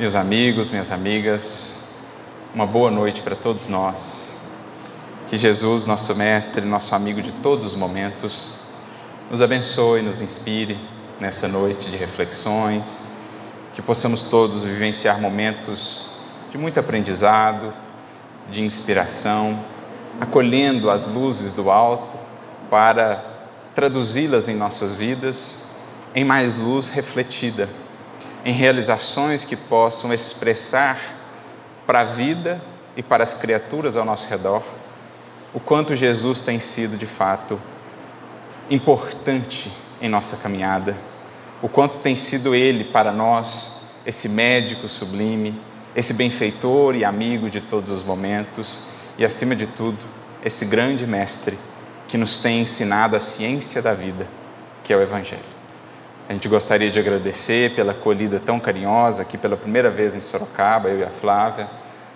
Meus amigos, minhas amigas, uma boa noite para todos nós. Que Jesus, nosso Mestre, nosso amigo de todos os momentos, nos abençoe, nos inspire nessa noite de reflexões, que possamos todos vivenciar momentos de muito aprendizado, de inspiração, acolhendo as luzes do alto para traduzi-las em nossas vidas em mais luz refletida em realizações que possam expressar para a vida e para as criaturas ao nosso redor o quanto Jesus tem sido de fato importante em nossa caminhada, o quanto tem sido Ele para nós esse médico sublime, esse benfeitor e amigo de todos os momentos e, acima de tudo, esse grande mestre que nos tem ensinado a ciência da vida, que é o Evangelho. A gente gostaria de agradecer pela acolhida tão carinhosa aqui pela primeira vez em Sorocaba, eu e a Flávia.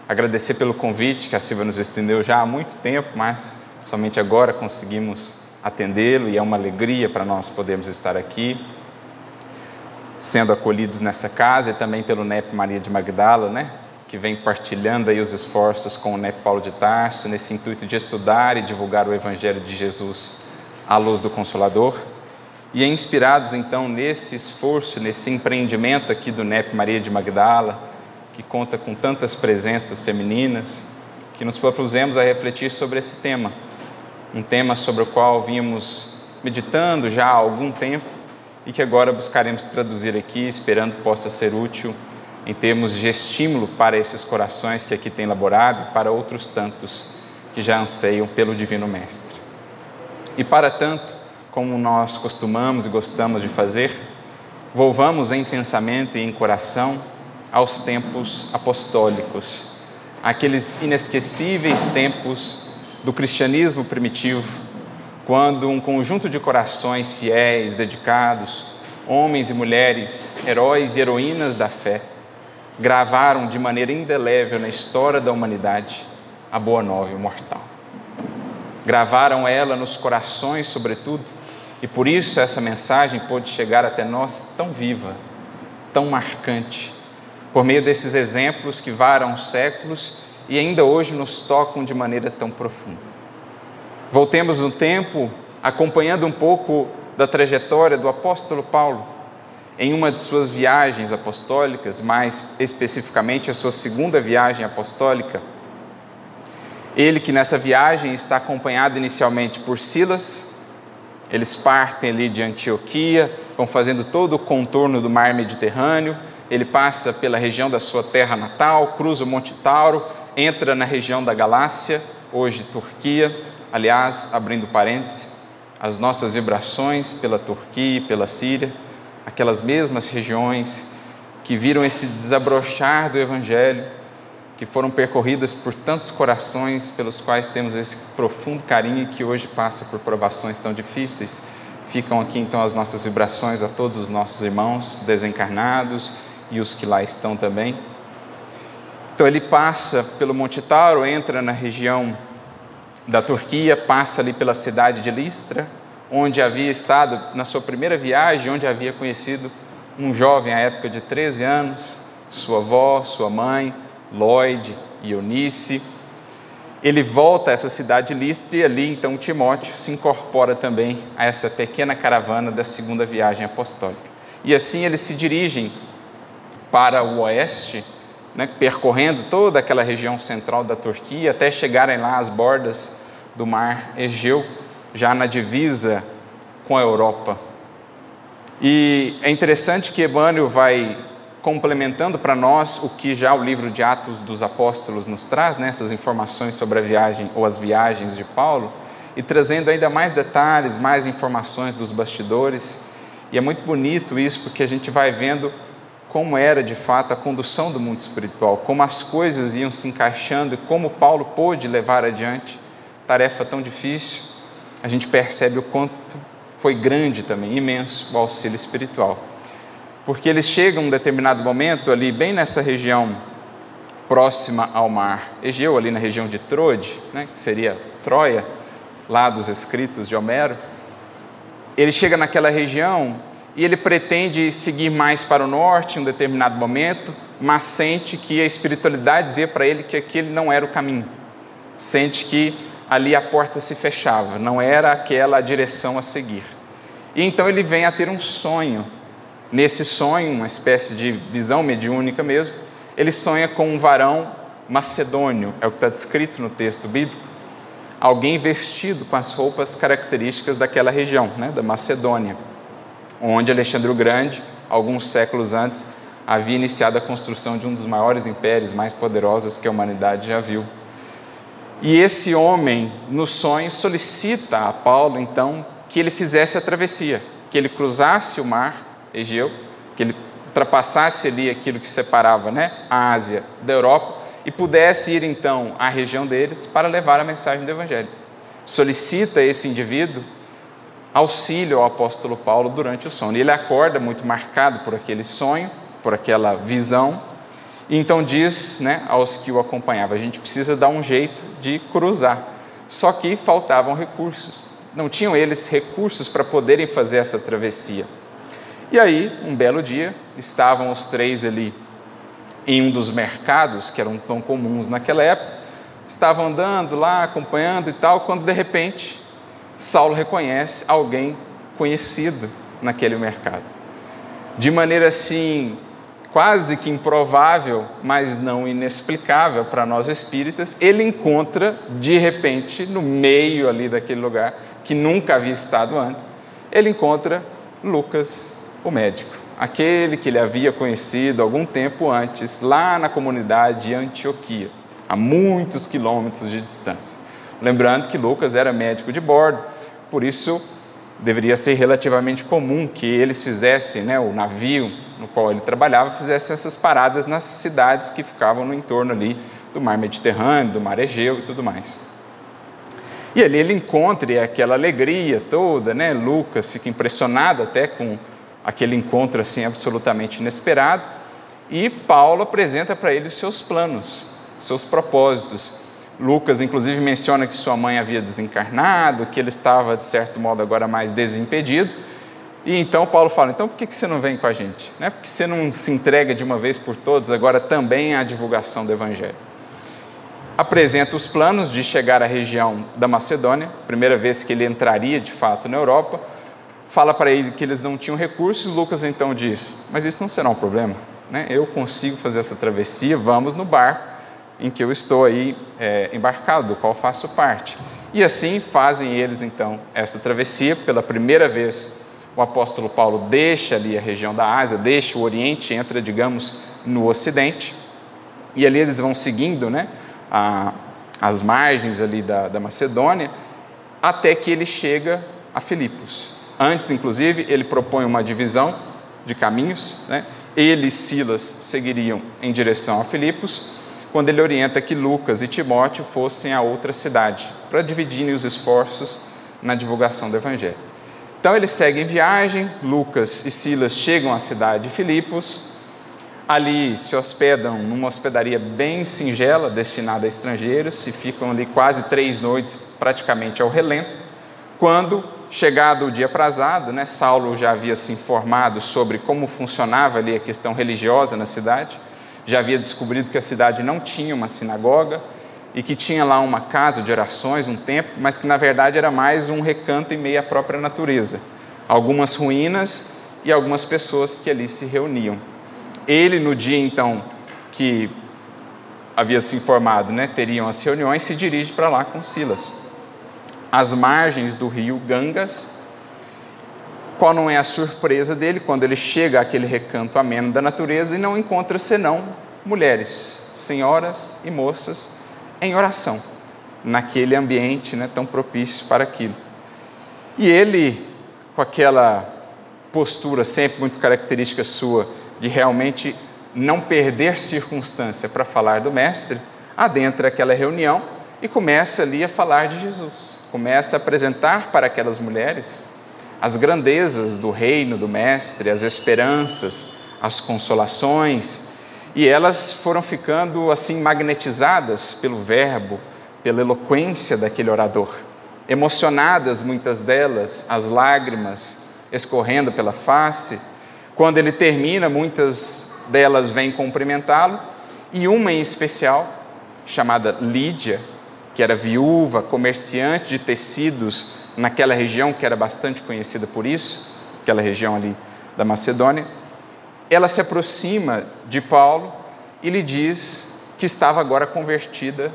Agradecer pelo convite que a Silvia nos estendeu já há muito tempo, mas somente agora conseguimos atendê-lo e é uma alegria para nós podermos estar aqui, sendo acolhidos nessa casa e também pelo NEP Maria de Magdala, né? que vem partilhando aí os esforços com o NEP Paulo de Tarso, nesse intuito de estudar e divulgar o Evangelho de Jesus à luz do Consolador. E é inspirados então nesse esforço, nesse empreendimento aqui do NEP Maria de Magdala, que conta com tantas presenças femininas, que nos propusemos a refletir sobre esse tema. Um tema sobre o qual vínhamos meditando já há algum tempo e que agora buscaremos traduzir aqui, esperando possa ser útil em termos de estímulo para esses corações que aqui têm elaborado e para outros tantos que já anseiam pelo Divino Mestre. E para tanto, como nós costumamos e gostamos de fazer, volvamos em pensamento e em coração aos tempos apostólicos, aqueles inesquecíveis tempos do cristianismo primitivo, quando um conjunto de corações fiéis, dedicados, homens e mulheres, heróis e heroínas da fé, gravaram de maneira indelével na história da humanidade a boa nova imortal. Gravaram ela nos corações, sobretudo, e por isso essa mensagem pôde chegar até nós tão viva, tão marcante, por meio desses exemplos que varam séculos e ainda hoje nos tocam de maneira tão profunda. Voltemos no tempo, acompanhando um pouco da trajetória do apóstolo Paulo, em uma de suas viagens apostólicas, mais especificamente a sua segunda viagem apostólica. Ele que nessa viagem está acompanhado inicialmente por Silas, eles partem ali de Antioquia, vão fazendo todo o contorno do mar Mediterrâneo. Ele passa pela região da sua terra natal, cruza o Monte Tauro, entra na região da Galácia, hoje Turquia. Aliás, abrindo parênteses, as nossas vibrações pela Turquia e pela Síria, aquelas mesmas regiões que viram esse desabrochar do Evangelho, que foram percorridas por tantos corações pelos quais temos esse profundo carinho e que hoje passa por provações tão difíceis. Ficam aqui então as nossas vibrações a todos os nossos irmãos desencarnados e os que lá estão também. Então ele passa pelo Monte Tauro, entra na região da Turquia, passa ali pela cidade de Listra, onde havia estado na sua primeira viagem, onde havia conhecido um jovem à época de 13 anos, sua avó, sua mãe, Lloyd Eunice. Ele volta a essa cidade de Listra e ali então Timóteo se incorpora também a essa pequena caravana da segunda viagem apostólica. E assim eles se dirigem para o oeste, né, percorrendo toda aquela região central da Turquia até chegarem lá às bordas do mar Egeu, já na divisa com a Europa. E é interessante que Emmanuel vai complementando para nós o que já o livro de Atos dos Apóstolos nos traz, né, essas informações sobre a viagem ou as viagens de Paulo, e trazendo ainda mais detalhes, mais informações dos bastidores. E é muito bonito isso, porque a gente vai vendo como era de fato a condução do mundo espiritual, como as coisas iam se encaixando e como Paulo pôde levar adiante tarefa tão difícil. A gente percebe o quanto foi grande também, imenso, o auxílio espiritual porque eles chegam um determinado momento ali, bem nessa região próxima ao mar Egeu, ali na região de Troade, né, que seria Troia, lá dos escritos de Homero. Ele chega naquela região e ele pretende seguir mais para o norte em um determinado momento, mas sente que a espiritualidade dizia para ele que aquele não era o caminho. Sente que ali a porta se fechava, não era aquela a direção a seguir. E então ele vem a ter um sonho. Nesse sonho, uma espécie de visão mediúnica mesmo, ele sonha com um varão macedônio, é o que está descrito no texto bíblico, alguém vestido com as roupas características daquela região, né, da Macedônia, onde Alexandre o Grande, alguns séculos antes, havia iniciado a construção de um dos maiores impérios mais poderosos que a humanidade já viu. E esse homem, no sonho, solicita a Paulo, então, que ele fizesse a travessia, que ele cruzasse o mar Egeu, que ele ultrapassasse ali aquilo que separava né, a Ásia da Europa e pudesse ir então à região deles para levar a mensagem do Evangelho. Solicita esse indivíduo auxílio ao apóstolo Paulo durante o sono. E ele acorda muito marcado por aquele sonho, por aquela visão, e então diz né, aos que o acompanhavam: a gente precisa dar um jeito de cruzar. Só que faltavam recursos. Não tinham eles recursos para poderem fazer essa travessia. E aí, um belo dia, estavam os três ali em um dos mercados que eram tão comuns naquela época, estavam andando lá, acompanhando e tal, quando de repente Saulo reconhece alguém conhecido naquele mercado. De maneira assim, quase que improvável, mas não inexplicável para nós espíritas, ele encontra de repente, no meio ali daquele lugar, que nunca havia estado antes, ele encontra Lucas, o médico aquele que ele havia conhecido algum tempo antes, lá na comunidade de Antioquia, a muitos quilômetros de distância. Lembrando que Lucas era médico de bordo, por isso deveria ser relativamente comum que eles fizessem, né, o navio no qual ele trabalhava, fizesse essas paradas nas cidades que ficavam no entorno ali do mar Mediterrâneo, do mar Egeu e tudo mais. E ali ele encontra aquela alegria toda, né? Lucas fica impressionado até com aquele encontro assim absolutamente inesperado, e Paulo apresenta para ele os seus planos, seus propósitos. Lucas, inclusive, menciona que sua mãe havia desencarnado, que ele estava, de certo modo, agora mais desimpedido. E então Paulo fala: então por que você não vem com a gente? Né? Por que você não se entrega de uma vez por todas agora também à divulgação do Evangelho? Apresenta os planos de chegar à região da Macedônia, primeira vez que ele entraria de fato na Europa fala para ele que eles não tinham recursos, Lucas então diz: Mas isso não será um problema, né? eu consigo fazer essa travessia, vamos no barco em que eu estou aí é, embarcado, do qual faço parte. E assim fazem eles então essa travessia, pela primeira vez o apóstolo Paulo deixa ali a região da Ásia, deixa o Oriente, entra, digamos, no Ocidente, e ali eles vão seguindo né, a, as margens ali da, da Macedônia, até que ele chega a Filipos. Antes, inclusive, ele propõe uma divisão de caminhos. Né? Ele e Silas seguiriam em direção a Filipos, quando ele orienta que Lucas e Timóteo fossem a outra cidade, para dividirem os esforços na divulgação do Evangelho. Então eles seguem viagem, Lucas e Silas chegam à cidade de Filipos, ali se hospedam numa hospedaria bem singela, destinada a estrangeiros, e ficam ali quase três noites, praticamente ao relento, quando Chegado o dia prazado, né, Saulo já havia se informado sobre como funcionava ali a questão religiosa na cidade, já havia descobrido que a cidade não tinha uma sinagoga e que tinha lá uma casa de orações, um templo, mas que na verdade era mais um recanto em meio à própria natureza. Algumas ruínas e algumas pessoas que ali se reuniam. Ele, no dia então que havia se informado, né, teriam as reuniões, se dirige para lá com Silas às margens do rio Gangas. Qual não é a surpresa dele quando ele chega àquele recanto ameno da natureza e não encontra senão mulheres, senhoras e moças em oração, naquele ambiente né, tão propício para aquilo. E ele, com aquela postura sempre muito característica sua, de realmente não perder circunstância para falar do Mestre, adentra aquela reunião e começa ali a falar de Jesus começa a apresentar para aquelas mulheres as grandezas do reino do Mestre, as esperanças, as consolações, e elas foram ficando assim magnetizadas pelo verbo, pela eloquência daquele orador, emocionadas muitas delas, as lágrimas escorrendo pela face. Quando ele termina, muitas delas vêm cumprimentá-lo, e uma em especial, chamada Lídia, que era viúva, comerciante de tecidos naquela região que era bastante conhecida por isso, aquela região ali da Macedônia, ela se aproxima de Paulo e lhe diz que estava agora convertida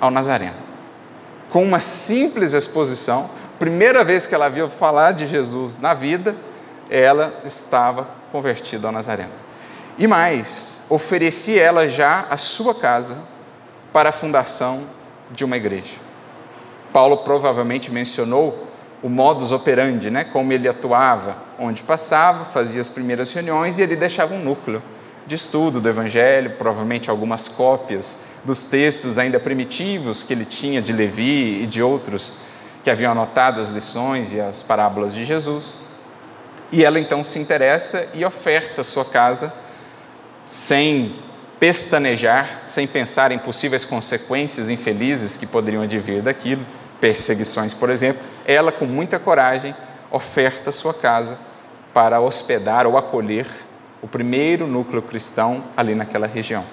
ao Nazareno. Com uma simples exposição, primeira vez que ela viu falar de Jesus na vida, ela estava convertida ao Nazareno. E mais, oferecia ela já a sua casa para a fundação de uma igreja. Paulo provavelmente mencionou o modus operandi, né? como ele atuava, onde passava, fazia as primeiras reuniões e ele deixava um núcleo de estudo do Evangelho, provavelmente algumas cópias dos textos ainda primitivos que ele tinha de Levi e de outros que haviam anotado as lições e as parábolas de Jesus. E ela então se interessa e oferta sua casa sem pestanejar, sem pensar em possíveis consequências infelizes que poderiam advir daquilo, perseguições, por exemplo. Ela, com muita coragem, oferta sua casa para hospedar ou acolher o primeiro núcleo cristão ali naquela região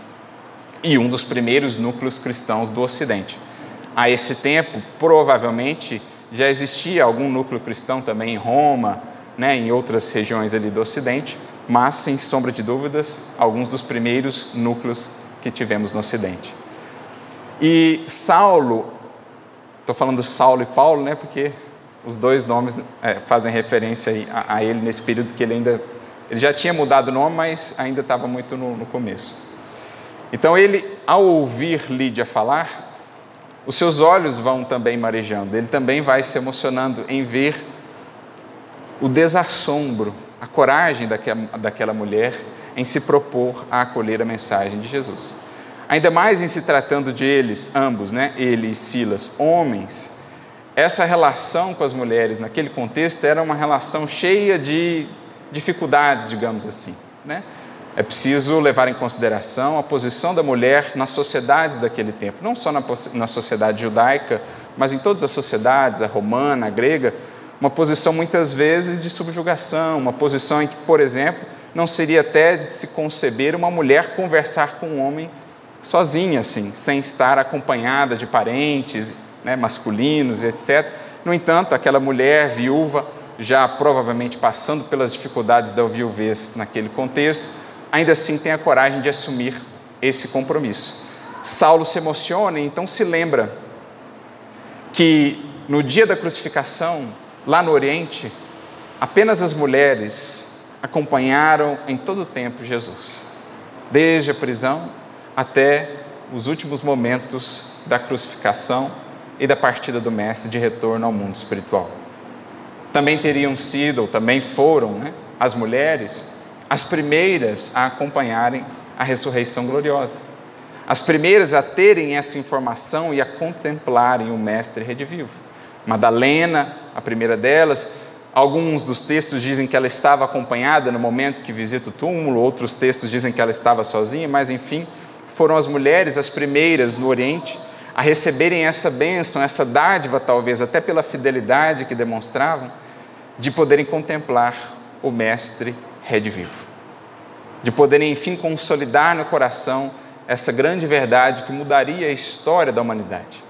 e um dos primeiros núcleos cristãos do Ocidente. A esse tempo, provavelmente, já existia algum núcleo cristão também em Roma, né, em outras regiões ali do Ocidente, mas, sem sombra de dúvidas, alguns dos primeiros núcleos que tivemos no Ocidente. E Saulo, estou falando Saulo e Paulo, né, porque os dois nomes é, fazem referência a, a, ele nesse período que ele ainda ele já tinha mudado o nome, mas ainda estava muito no, no começo. Então ele, ao ouvir Lídia falar, os seus olhos vão também marejando, ele também vai se emocionando em ver o desassombro, a coragem daquela, mulher em se propor a acolher a mensagem de Jesus. Ainda mais em se tratando de eles, ambos, né? ele e Silas, homens, essa relação com as mulheres naquele contexto era uma relação cheia de dificuldades, digamos assim. Né? É preciso levar em consideração a posição da mulher nas sociedades daquele tempo, não só na, na sociedade judaica, mas em todas as sociedades, a romana, a grega, uma posição muitas vezes de subjugação, uma posição em que, por exemplo, não seria até de se conceber uma mulher conversar com um homem sozinha, assim, sem estar acompanhada de parentes né, masculinos, etc. No entanto, aquela mulher viúva, já provavelmente passando pelas dificuldades da viuvez naquele contexto, ainda assim tem a coragem de assumir esse compromisso. Saulo se emociona e então se lembra que no dia da crucificação, lá no Oriente, apenas as mulheres acompanharam em todo o tempo Jesus, desde a prisão até os últimos momentos da crucificação e da partida do Mestre de retorno ao mundo espiritual. Também teriam sido, ou também foram, né, as mulheres as primeiras a acompanharem a ressurreição gloriosa, as primeiras a terem essa informação e a contemplarem o Mestre redivivo. Madalena, a primeira delas, alguns dos textos dizem que ela estava acompanhada no momento que visita o túmulo, outros textos dizem que ela estava sozinha, mas enfim, foram as mulheres as primeiras no Oriente a receberem essa bênção, essa dádiva, talvez até pela fidelidade que demonstravam, de poderem contemplar o Mestre redivivo. De poderem, enfim, consolidar no coração essa grande verdade que mudaria a história da humanidade.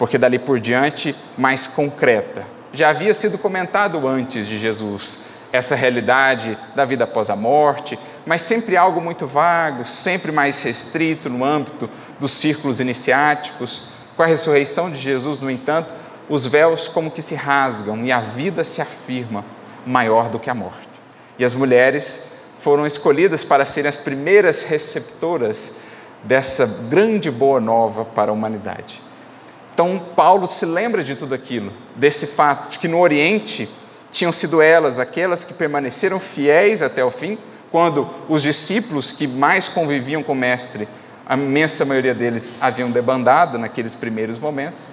Porque dali por diante, mais concreta. Já havia sido comentado antes de Jesus essa realidade da vida após a morte, mas sempre algo muito vago, sempre mais restrito no âmbito dos círculos iniciáticos. Com a ressurreição de Jesus, no entanto, os véus como que se rasgam e a vida se afirma maior do que a morte. E as mulheres foram escolhidas para serem as primeiras receptoras dessa grande boa nova para a humanidade. Então, Paulo se lembra de tudo aquilo, desse fato de que no Oriente tinham sido elas aquelas que permaneceram fiéis até o fim, quando os discípulos que mais conviviam com o Mestre, a imensa maioria deles haviam debandado naqueles primeiros momentos.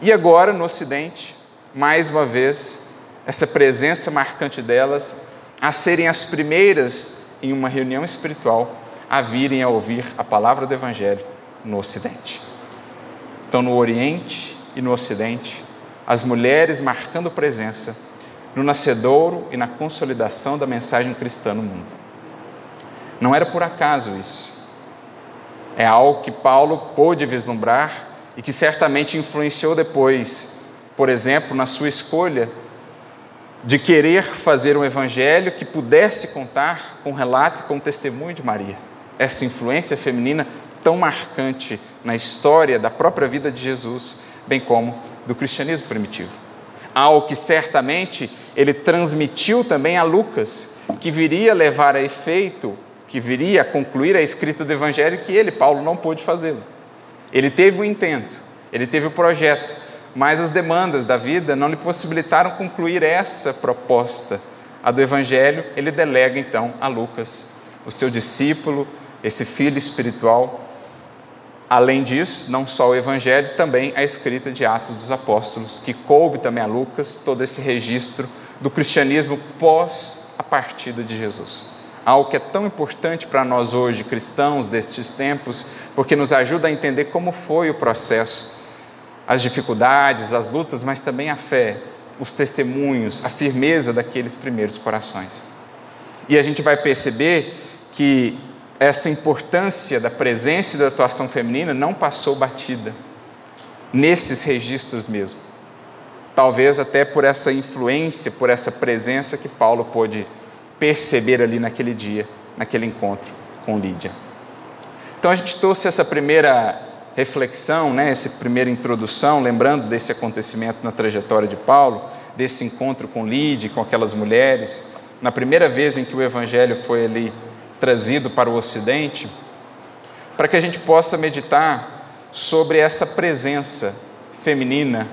E agora, no Ocidente, mais uma vez, essa presença marcante delas a serem as primeiras em uma reunião espiritual a virem a ouvir a palavra do Evangelho no Ocidente. Então, no Oriente e no Ocidente, as mulheres marcando presença no nascedouro e na consolidação da mensagem cristã no mundo. Não era por acaso isso. É algo que Paulo pôde vislumbrar e que certamente influenciou depois, por exemplo, na sua escolha de querer fazer um evangelho que pudesse contar com o relato e com o testemunho de Maria. Essa influência feminina tão marcante na história da própria vida de Jesus, bem como do cristianismo primitivo. Algo que certamente ele transmitiu também a Lucas, que viria levar a efeito, que viria a concluir a escrita do evangelho que ele, Paulo, não pôde fazê-lo. Ele teve o intento, ele teve o projeto, mas as demandas da vida não lhe possibilitaram concluir essa proposta. A do Evangelho, ele delega então a Lucas, o seu discípulo, esse filho espiritual. Além disso, não só o Evangelho, também a escrita de Atos dos Apóstolos, que coube também a Lucas todo esse registro do cristianismo pós a partida de Jesus. Algo que é tão importante para nós hoje, cristãos destes tempos, porque nos ajuda a entender como foi o processo as dificuldades, as lutas, mas também a fé, os testemunhos, a firmeza daqueles primeiros corações. E a gente vai perceber que essa importância da presença e da atuação feminina não passou batida nesses registros mesmo. Talvez até por essa influência, por essa presença que Paulo pôde perceber ali naquele dia, naquele encontro com Lídia. Então a gente trouxe essa primeira reflexão, né, essa primeira introdução, lembrando desse acontecimento na trajetória de Paulo, desse encontro com Lídia, com aquelas mulheres, na primeira vez em que o Evangelho foi ali trazido para o Ocidente, para que a gente possa meditar sobre essa presença feminina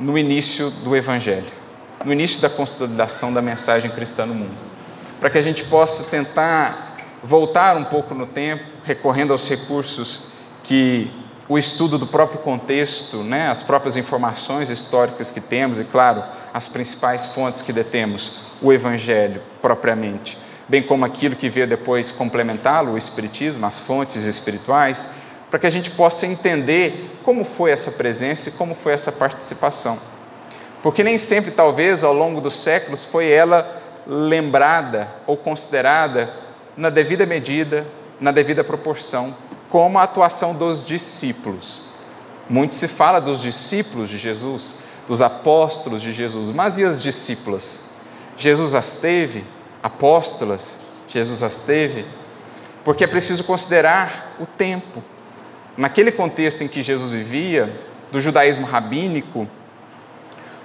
no início do Evangelho, no início da consolidação da mensagem cristã no mundo, para que a gente possa tentar voltar um pouco no tempo, recorrendo aos recursos que o estudo do próprio contexto, né, as próprias informações históricas que temos e, claro, as principais fontes que detemos, o Evangelho propriamente, bem como aquilo que veio depois complementá-lo, o Espiritismo, as fontes espirituais, para que a gente possa entender como foi essa presença e como foi essa participação. Porque nem sempre, talvez, ao longo dos séculos, foi ela lembrada ou considerada na devida medida, na devida proporção como a atuação dos discípulos. Muito se fala dos discípulos de Jesus, dos apóstolos de Jesus, mas e as discípulas? Jesus as teve? Apóstolas? Jesus as teve? Porque é preciso considerar o tempo. Naquele contexto em que Jesus vivia, do judaísmo rabínico,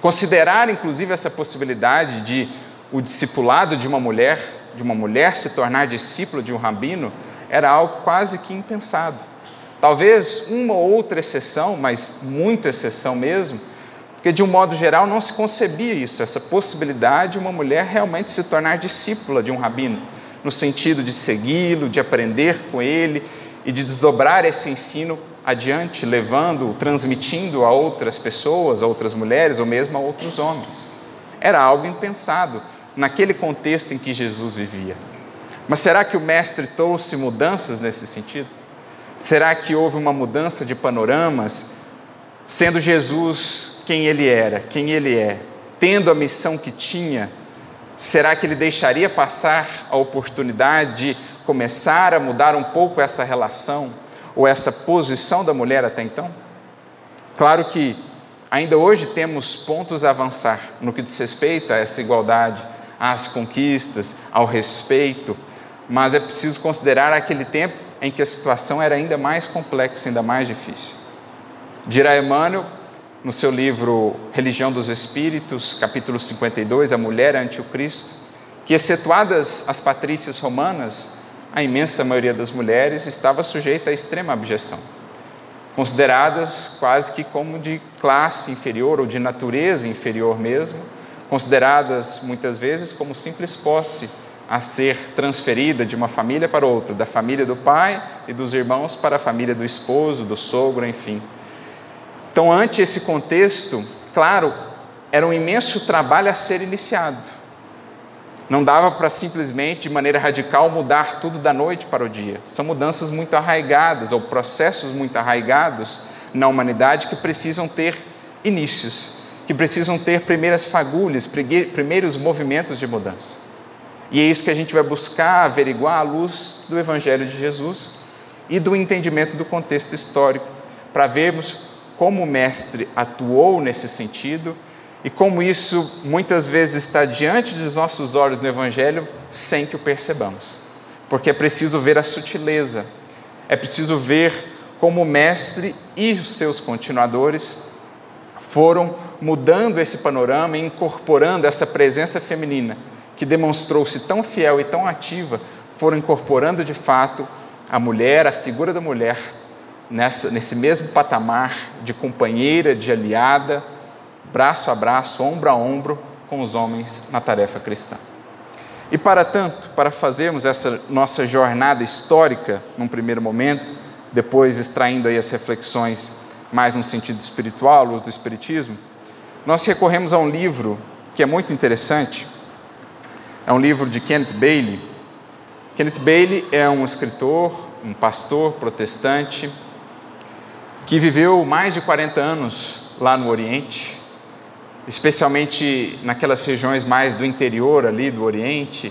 considerar inclusive essa possibilidade de o discipulado de uma mulher, de uma mulher se tornar discípula de um rabino, era algo quase que impensado. Talvez uma ou outra exceção, mas muita exceção mesmo, porque de um modo geral não se concebia isso, essa possibilidade de uma mulher realmente se tornar discípula de um rabino, no sentido de segui-lo, de aprender com ele e de desdobrar esse ensino adiante, levando, transmitindo a outras pessoas, a outras mulheres ou mesmo a outros homens. Era algo impensado naquele contexto em que Jesus vivia. Mas será que o Mestre trouxe mudanças nesse sentido? Será que houve uma mudança de panoramas, sendo Jesus quem ele era, quem ele é, tendo a missão que tinha? Será que ele deixaria passar a oportunidade de começar a mudar um pouco essa relação ou essa posição da mulher até então? Claro que ainda hoje temos pontos a avançar no que diz respeito a essa igualdade, às conquistas, ao respeito, mas é preciso considerar aquele tempo em que a situação era ainda mais complexa, ainda mais difícil. Dirá Emmanuel, no seu livro Religião dos Espíritos, capítulo 52, A Mulher ante o Cristo, que, excetuadas as patrícias romanas, a imensa maioria das mulheres estava sujeita a extrema abjeção, consideradas quase que como de classe inferior ou de natureza inferior mesmo, consideradas muitas vezes como simples posse a ser transferida de uma família para outra, da família do pai e dos irmãos para a família do esposo, do sogro, enfim. Então, ante esse contexto, claro, era um imenso trabalho a ser iniciado. Não dava para simplesmente, de maneira radical, mudar tudo da noite para o dia. São mudanças muito arraigadas, ou processos muito arraigados na humanidade que precisam ter inícios, que precisam ter primeiras fagulhas, primeiros movimentos de mudança. E é isso que a gente vai buscar averiguar à luz do Evangelho de Jesus e do entendimento do contexto histórico, para vermos como o Mestre atuou nesse sentido e como isso muitas vezes está diante dos nossos olhos no Evangelho sem que o percebamos. Porque é preciso ver a sutileza, é preciso ver como o Mestre e os seus continuadores foram mudando esse panorama e incorporando essa presença feminina que demonstrou-se tão fiel e tão ativa, foram incorporando de fato a mulher, a figura da mulher, nessa, nesse mesmo patamar de companheira, de aliada, braço a braço, ombro a ombro com os homens na tarefa cristã. E para tanto, para fazermos essa nossa jornada histórica num primeiro momento, depois extraindo aí as reflexões mais no sentido espiritual, luz do espiritismo, nós recorremos a um livro que é muito interessante. É um livro de Kenneth Bailey. Kenneth Bailey é um escritor, um pastor protestante que viveu mais de 40 anos lá no Oriente, especialmente naquelas regiões mais do interior ali do Oriente,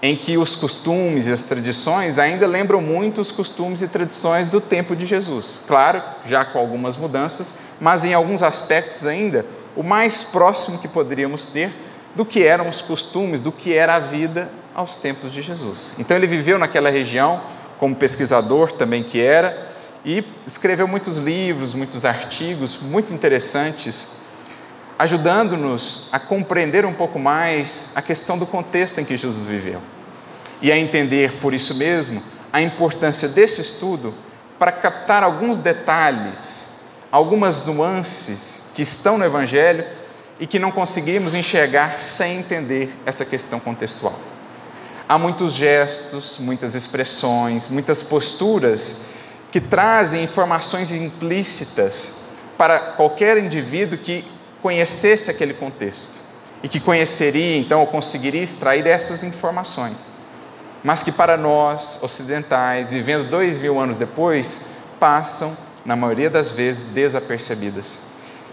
em que os costumes e as tradições ainda lembram muito os costumes e tradições do tempo de Jesus. Claro, já com algumas mudanças, mas em alguns aspectos ainda o mais próximo que poderíamos ter do que eram os costumes, do que era a vida aos tempos de Jesus. Então ele viveu naquela região como pesquisador também que era e escreveu muitos livros, muitos artigos muito interessantes ajudando-nos a compreender um pouco mais a questão do contexto em que Jesus viveu e a entender, por isso mesmo, a importância desse estudo para captar alguns detalhes, algumas nuances que estão no Evangelho e que não conseguimos enxergar sem entender essa questão contextual. Há muitos gestos, muitas expressões, muitas posturas que trazem informações implícitas para qualquer indivíduo que conhecesse aquele contexto e que conheceria, então, ou conseguiria extrair dessas informações, mas que para nós, ocidentais, vivendo dois mil anos depois, passam, na maioria das vezes, desapercebidas.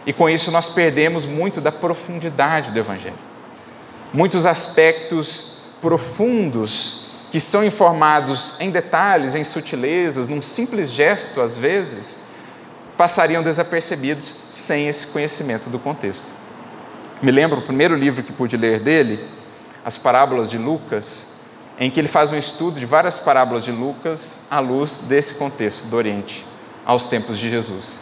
E com isso nós perdemos muito da profundidade do Evangelho. Muitos aspectos profundos que são informados em detalhes, em sutilezas, num simples gesto, às vezes, passariam desapercebidos sem esse conhecimento do contexto. Me lembro o primeiro livro que pude ler dele, As Parábolas de Lucas, em que ele faz um estudo de várias parábolas de Lucas à luz desse contexto do Oriente, aos tempos de Jesus.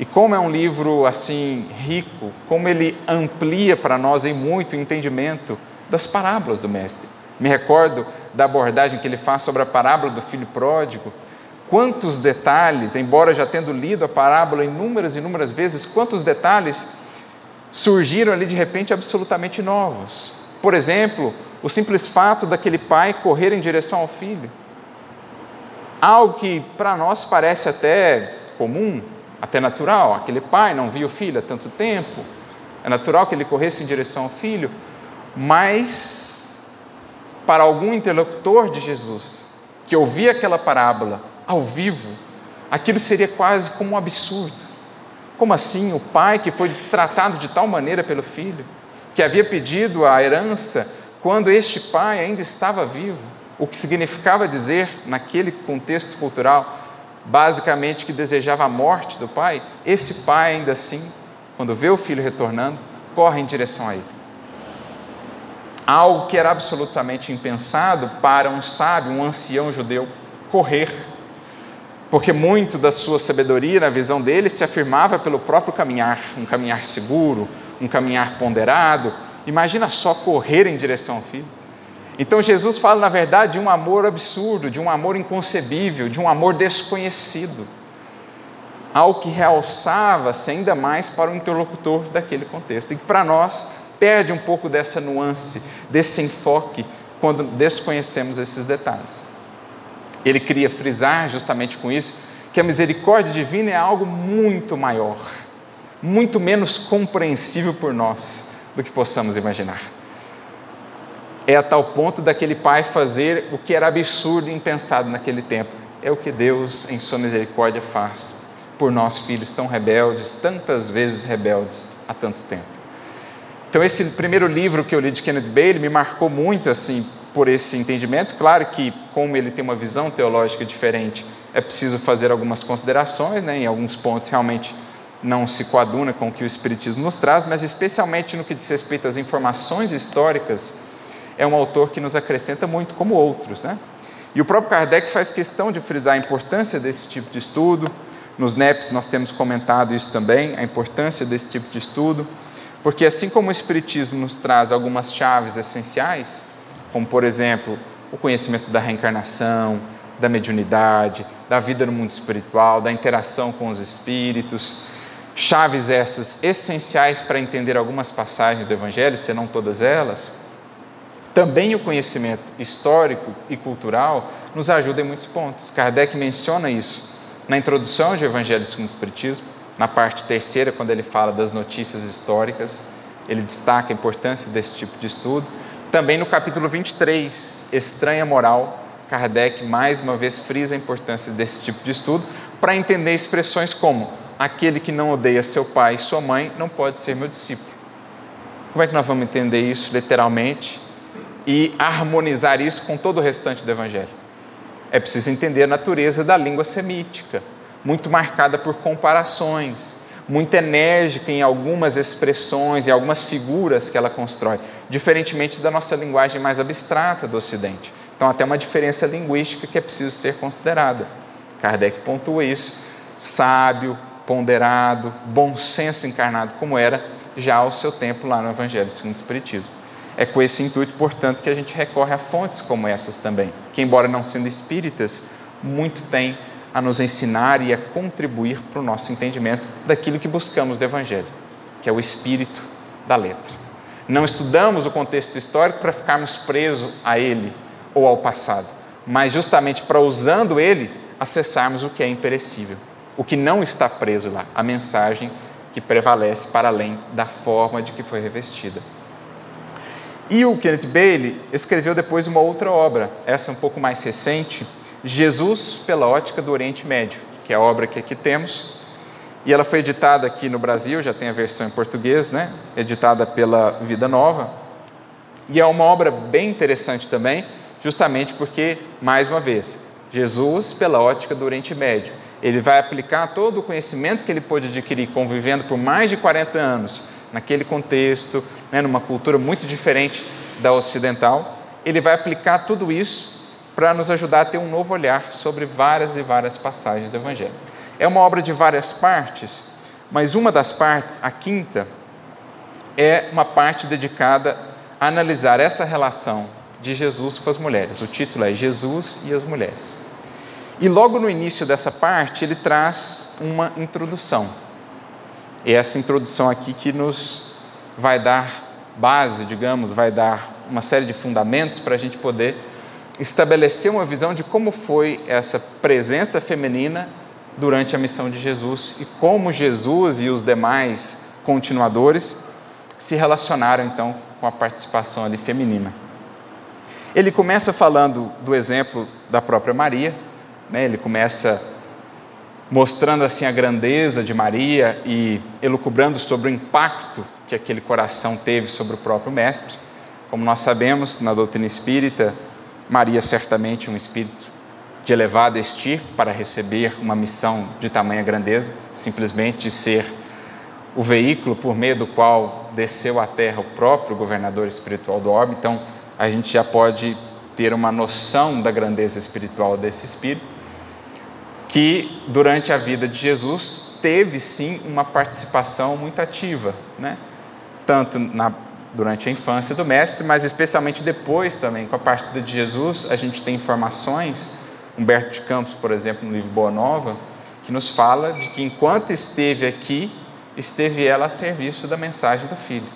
E como é um livro assim rico, como ele amplia para nós em muito o entendimento das parábolas do mestre. Me recordo da abordagem que ele faz sobre a parábola do filho pródigo, quantos detalhes, embora já tendo lido a parábola inúmeras e inúmeras vezes, quantos detalhes surgiram ali de repente absolutamente novos. Por exemplo, o simples fato daquele pai correr em direção ao filho. Algo que para nós parece até comum, até natural. Aquele pai não viu o filho há tanto tempo. É natural que ele corresse em direção ao filho, mas para algum interlocutor de Jesus que ouvia aquela parábola ao vivo, aquilo seria quase como um absurdo. Como assim? O pai que foi destratado de tal maneira pelo filho, que havia pedido a herança quando este pai ainda estava vivo, o que significava dizer, naquele contexto cultural, basicamente que desejava a morte do pai, esse pai ainda assim, quando vê o filho retornando, corre em direção a ele. Algo que era absolutamente impensado para um sábio, um ancião judeu, correr porque muito da sua sabedoria, na visão dele, se afirmava pelo próprio caminhar, um caminhar seguro, um caminhar ponderado. Imagina só correr em direção ao filho. Então Jesus fala, na verdade, de um amor absurdo, de um amor inconcebível, de um amor desconhecido. Algo que realçava-se ainda mais para o interlocutor daquele contexto. E para nós perde um pouco dessa nuance, desse enfoque, quando desconhecemos esses detalhes. Ele queria frisar justamente com isso que a misericórdia divina é algo muito maior, muito menos compreensível por nós do que possamos imaginar. É a tal ponto daquele pai fazer o que era absurdo e impensado naquele tempo. É o que Deus, em Sua misericórdia, faz por nós, filhos tão rebeldes, tantas vezes rebeldes há tanto tempo. Então esse primeiro livro que eu li de Kenneth Bailey me marcou muito assim por esse entendimento. Claro que como ele tem uma visão teológica diferente, é preciso fazer algumas considerações, né? em alguns pontos realmente não se coaduna com o que o Espiritismo nos traz, mas especialmente no que diz respeito às informações históricas, é um autor que nos acrescenta muito, como outros. Né? E o próprio Kardec faz questão de frisar a importância desse tipo de estudo. Nos NEPs nós temos comentado isso também, a importância desse tipo de estudo, porque assim como o Espiritismo nos traz algumas chaves essenciais, como por exemplo o conhecimento da reencarnação, da mediunidade, da vida no mundo espiritual, da interação com os espíritos, chaves essas essenciais para entender algumas passagens do Evangelho, se não todas elas, também o conhecimento histórico e cultural nos ajuda em muitos pontos. Kardec menciona isso na introdução de Evangelho segundo o Espiritismo, na parte terceira, quando ele fala das notícias históricas, ele destaca a importância desse tipo de estudo. Também no capítulo 23, Estranha Moral, Kardec mais uma vez frisa a importância desse tipo de estudo para entender expressões como aquele que não odeia seu pai e sua mãe não pode ser meu discípulo. Como é que nós vamos entender isso literalmente e harmonizar isso com todo o restante do Evangelho? É preciso entender a natureza da língua semítica, muito marcada por comparações, muito enérgica em algumas expressões e algumas figuras que ela constrói, diferentemente da nossa linguagem mais abstrata do Ocidente. Então, até uma diferença linguística que é preciso ser considerada. Kardec pontua isso. Sábio, ponderado, bom senso encarnado, como era já ao seu tempo lá no Evangelho segundo o Espiritismo. É com esse intuito, portanto, que a gente recorre a fontes como essas também, que, embora não sendo espíritas, muito têm a nos ensinar e a contribuir para o nosso entendimento daquilo que buscamos do Evangelho, que é o espírito da letra. Não estudamos o contexto histórico para ficarmos presos a ele ou ao passado, mas justamente para, usando ele, acessarmos o que é imperecível o que não está preso lá, a mensagem que prevalece para além da forma de que foi revestida. E o Kenneth Bailey escreveu depois uma outra obra, essa um pouco mais recente, Jesus pela ótica do Oriente Médio, que é a obra que aqui temos. E ela foi editada aqui no Brasil, já tem a versão em português, né? Editada pela Vida Nova. E é uma obra bem interessante também, justamente porque, mais uma vez, Jesus pela ótica do Oriente Médio ele vai aplicar todo o conhecimento que ele pôde adquirir convivendo por mais de 40 anos naquele contexto, né, numa cultura muito diferente da ocidental. Ele vai aplicar tudo isso para nos ajudar a ter um novo olhar sobre várias e várias passagens do Evangelho. É uma obra de várias partes, mas uma das partes, a quinta, é uma parte dedicada a analisar essa relação de Jesus com as mulheres. O título é Jesus e as Mulheres. E logo no início dessa parte, ele traz uma introdução. E essa introdução aqui que nos vai dar base, digamos, vai dar uma série de fundamentos para a gente poder estabelecer uma visão de como foi essa presença feminina durante a missão de Jesus e como Jesus e os demais continuadores se relacionaram então com a participação ali feminina. Ele começa falando do exemplo da própria Maria, né? Ele começa mostrando assim a grandeza de Maria e elucubrando sobre o impacto que aquele coração teve sobre o próprio mestre. Como nós sabemos, na doutrina espírita, Maria certamente um espírito de elevada estirpe para receber uma missão de tamanha grandeza, simplesmente de ser o veículo por meio do qual desceu à terra o próprio governador espiritual do orbe. Então, a gente já pode ter uma noção da grandeza espiritual desse espírito que durante a vida de Jesus teve sim uma participação muito ativa, né? tanto na, durante a infância do Mestre, mas especialmente depois também, com a partida de Jesus, a gente tem informações, Humberto de Campos, por exemplo, no livro Boa Nova, que nos fala de que enquanto esteve aqui, esteve ela a serviço da mensagem do Filho.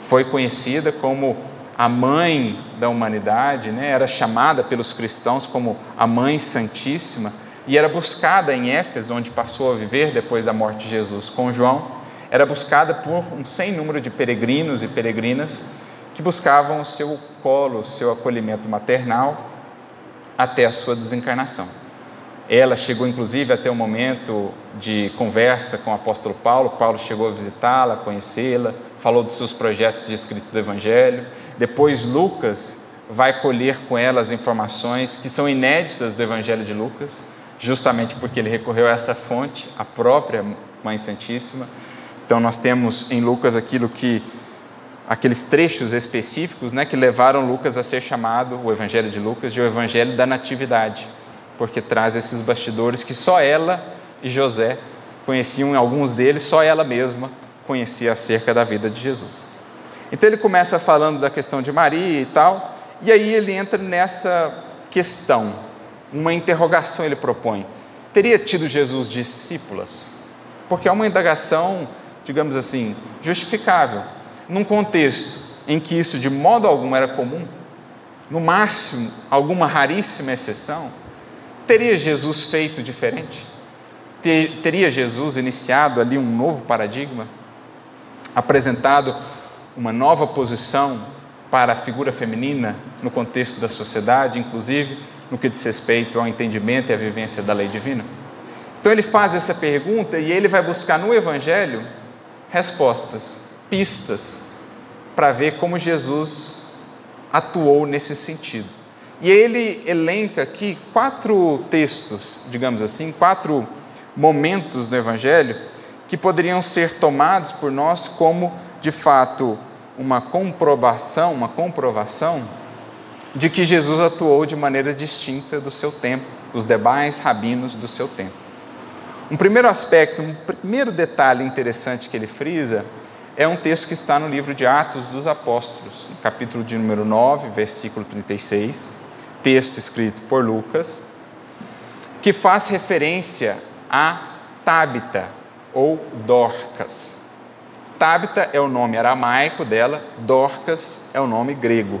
Foi conhecida como a mãe da humanidade, né? era chamada pelos cristãos como a Mãe Santíssima, e era buscada em Éfeso, onde passou a viver depois da morte de Jesus com João, era buscada por um sem número de peregrinos e peregrinas que buscavam o seu colo, o seu acolhimento maternal até a sua desencarnação. Ela chegou inclusive até um momento de conversa com o apóstolo Paulo. Paulo chegou a visitá-la, conhecê-la, falou dos seus projetos de escrita do Evangelho. Depois, Lucas vai colher com ela as informações que são inéditas do Evangelho de Lucas, justamente porque ele recorreu a essa fonte, a própria Mãe Santíssima. Então, nós temos em Lucas aquilo que aqueles trechos específicos né, que levaram Lucas a ser chamado, o Evangelho de Lucas, de o Evangelho da Natividade, porque traz esses bastidores que só ela e José conheciam, alguns deles, só ela mesma conhecia acerca da vida de Jesus. Então ele começa falando da questão de Maria e tal, e aí ele entra nessa questão, uma interrogação ele propõe. Teria tido Jesus discípulas? Porque é uma indagação, digamos assim, justificável num contexto em que isso de modo algum era comum, no máximo alguma raríssima exceção, teria Jesus feito diferente? Teria Jesus iniciado ali um novo paradigma? Apresentado uma nova posição para a figura feminina no contexto da sociedade, inclusive no que diz respeito ao entendimento e à vivência da lei divina? Então ele faz essa pergunta e ele vai buscar no Evangelho respostas pistas para ver como Jesus atuou nesse sentido. E ele elenca aqui quatro textos, digamos assim, quatro momentos no Evangelho que poderiam ser tomados por nós como, de fato, uma comprovação, uma comprovação de que Jesus atuou de maneira distinta do seu tempo, dos demais rabinos do seu tempo. Um primeiro aspecto, um primeiro detalhe interessante que ele frisa é um texto que está no livro de Atos dos Apóstolos, capítulo de número 9, versículo 36, texto escrito por Lucas, que faz referência a Tábita ou Dorcas. Tábita é o nome aramaico dela, Dorcas é o nome grego.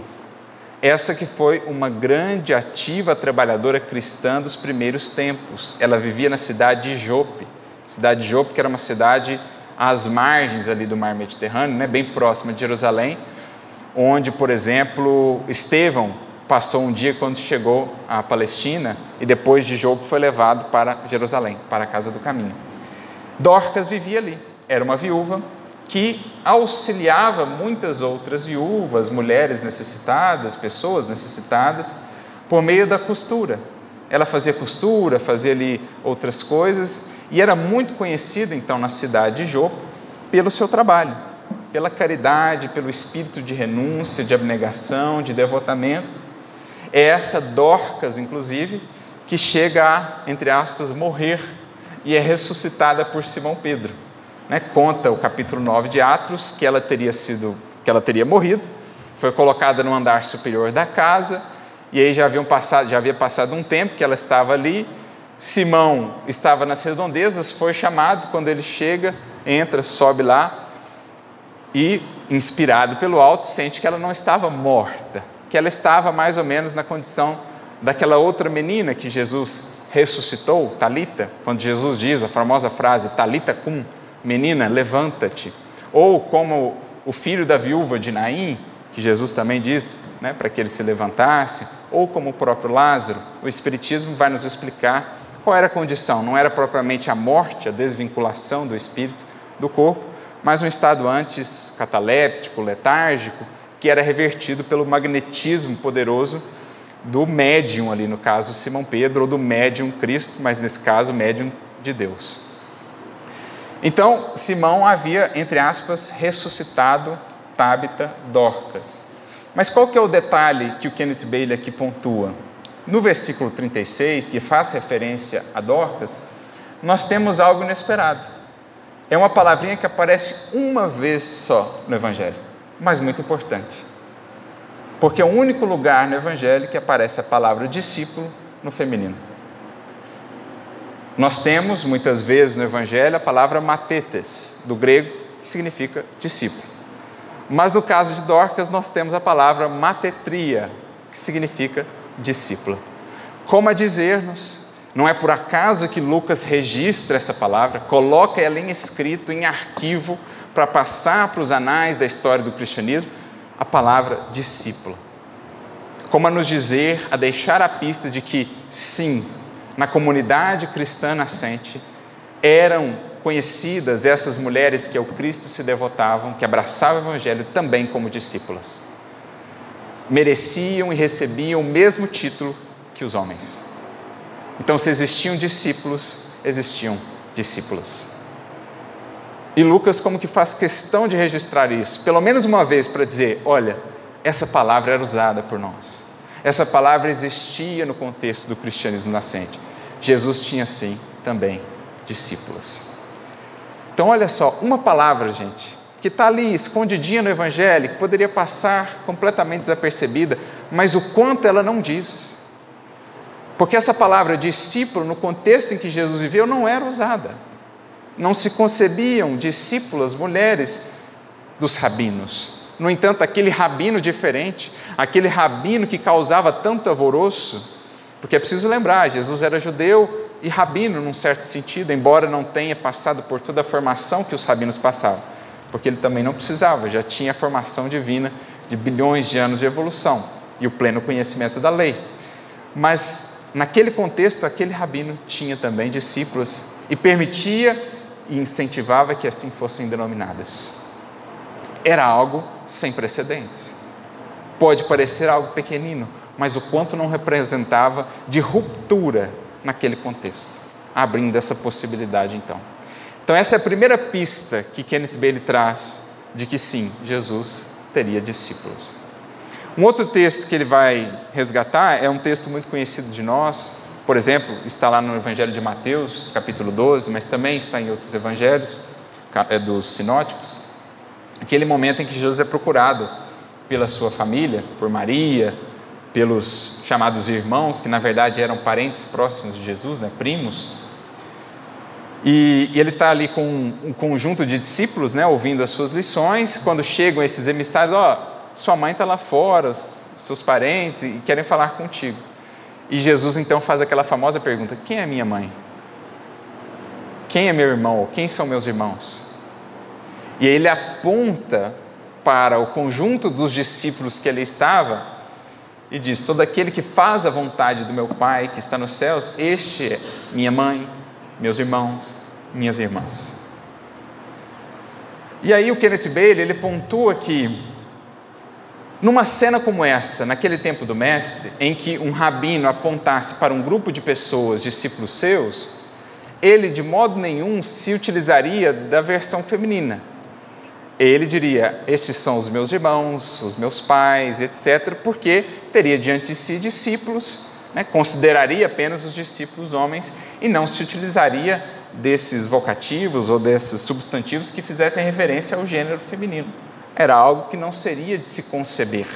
Essa que foi uma grande ativa trabalhadora cristã dos primeiros tempos. Ela vivia na cidade de Jope. Cidade de Jope, que era uma cidade às margens ali do mar Mediterrâneo, né, bem próxima de Jerusalém, onde, por exemplo, Estevão passou um dia quando chegou à Palestina e depois de Jope foi levado para Jerusalém, para a casa do caminho. Dorcas vivia ali, era uma viúva que auxiliava muitas outras viúvas, mulheres necessitadas, pessoas necessitadas, por meio da costura. Ela fazia costura, fazia ali outras coisas e era muito conhecida então na cidade de Jope pelo seu trabalho, pela caridade, pelo espírito de renúncia, de abnegação, de devotamento. É essa Dorcas, inclusive, que chega a, entre aspas, morrer e é ressuscitada por Simão Pedro. Né? Conta o capítulo 9 de Atos que ela teria sido, que ela teria morrido, foi colocada no andar superior da casa, e aí já, haviam passado, já havia passado um tempo que ela estava ali, Simão estava nas redondezas, foi chamado, quando ele chega, entra, sobe lá e, inspirado pelo alto, sente que ela não estava morta, que ela estava mais ou menos na condição daquela outra menina que Jesus ressuscitou, Talita, quando Jesus diz a famosa frase Talita cum, menina, levanta-te. Ou como o filho da viúva de Naim, que Jesus também diz, né, para que ele se levantasse, ou como o próprio Lázaro, o Espiritismo vai nos explicar qual era a condição? Não era propriamente a morte, a desvinculação do espírito do corpo, mas um estado antes cataléptico, letárgico, que era revertido pelo magnetismo poderoso do médium, ali no caso Simão Pedro, ou do médium Cristo, mas nesse caso, médium de Deus. Então, Simão havia, entre aspas, ressuscitado Tabita Dorcas. Mas qual que é o detalhe que o Kenneth Bailey aqui pontua? No versículo 36, que faz referência a Dorcas, nós temos algo inesperado. É uma palavrinha que aparece uma vez só no Evangelho, mas muito importante. Porque é o único lugar no Evangelho que aparece a palavra discípulo no feminino. Nós temos muitas vezes no Evangelho a palavra matetes, do grego, que significa discípulo. Mas no caso de Dorcas, nós temos a palavra matetria, que significa discípula. Como a dizer-nos, não é por acaso que Lucas registra essa palavra, coloca ela em escrito, em arquivo, para passar para os anais da história do cristianismo, a palavra discípula. Como a nos dizer, a deixar a pista de que, sim, na comunidade cristã nascente, eram conhecidas essas mulheres que ao Cristo se devotavam, que abraçavam o Evangelho também como discípulas. Mereciam e recebiam o mesmo título que os homens. Então, se existiam discípulos, existiam discípulas. E Lucas, como que faz questão de registrar isso, pelo menos uma vez, para dizer: olha, essa palavra era usada por nós. Essa palavra existia no contexto do cristianismo nascente. Jesus tinha, sim, também discípulos. Então, olha só, uma palavra, gente, que está ali escondidinha no Evangelho, que poderia passar completamente desapercebida, mas o quanto ela não diz. Porque essa palavra discípulo, no contexto em que Jesus viveu, não era usada. Não se concebiam discípulas, mulheres dos rabinos. No entanto, aquele rabino diferente, aquele rabino que causava tanto alvoroço, porque é preciso lembrar, Jesus era judeu e rabino num certo sentido, embora não tenha passado por toda a formação que os rabinos passavam, porque ele também não precisava, já tinha a formação divina de bilhões de anos de evolução e o pleno conhecimento da lei. Mas naquele contexto, aquele rabino tinha também discípulos e permitia e incentivava que assim fossem denominadas. Era algo sem precedentes. Pode parecer algo pequenino, mas o quanto não representava de ruptura naquele contexto, abrindo essa possibilidade então. Então essa é a primeira pista que Kenneth Bailey traz de que sim, Jesus teria discípulos. Um outro texto que ele vai resgatar é um texto muito conhecido de nós, por exemplo, está lá no Evangelho de Mateus, capítulo 12, mas também está em outros evangelhos é dos sinóticos, aquele momento em que Jesus é procurado pela sua família, por Maria, pelos chamados irmãos, que na verdade eram parentes próximos de Jesus, né, primos. E, e ele está ali com um, conjunto de discípulos, né, ouvindo as suas lições. Quando chegam esses emissários, ó, oh, sua mãe está lá fora, seus parentes, e querem falar contigo. E Jesus então faz aquela famosa pergunta: Quem é minha mãe? Quem é meu irmão? Quem são meus irmãos? E ele aponta para o conjunto dos discípulos que ali estava e diz: Todo aquele que faz a vontade do meu Pai que está nos céus, este é minha mãe, meus irmãos, minhas irmãs. E aí o Kenneth Bailey, ele pontua que numa cena como essa, naquele tempo do mestre, em que um rabino apontasse para um grupo de pessoas, discípulos seus, ele de modo nenhum se utilizaria da versão feminina ele diria: Estes são os meus irmãos, os meus pais, etc., porque teria diante de si discípulos, né, consideraria apenas os discípulos homens e não se utilizaria desses vocativos ou desses substantivos que fizessem referência ao gênero feminino. Era algo que não seria de se conceber.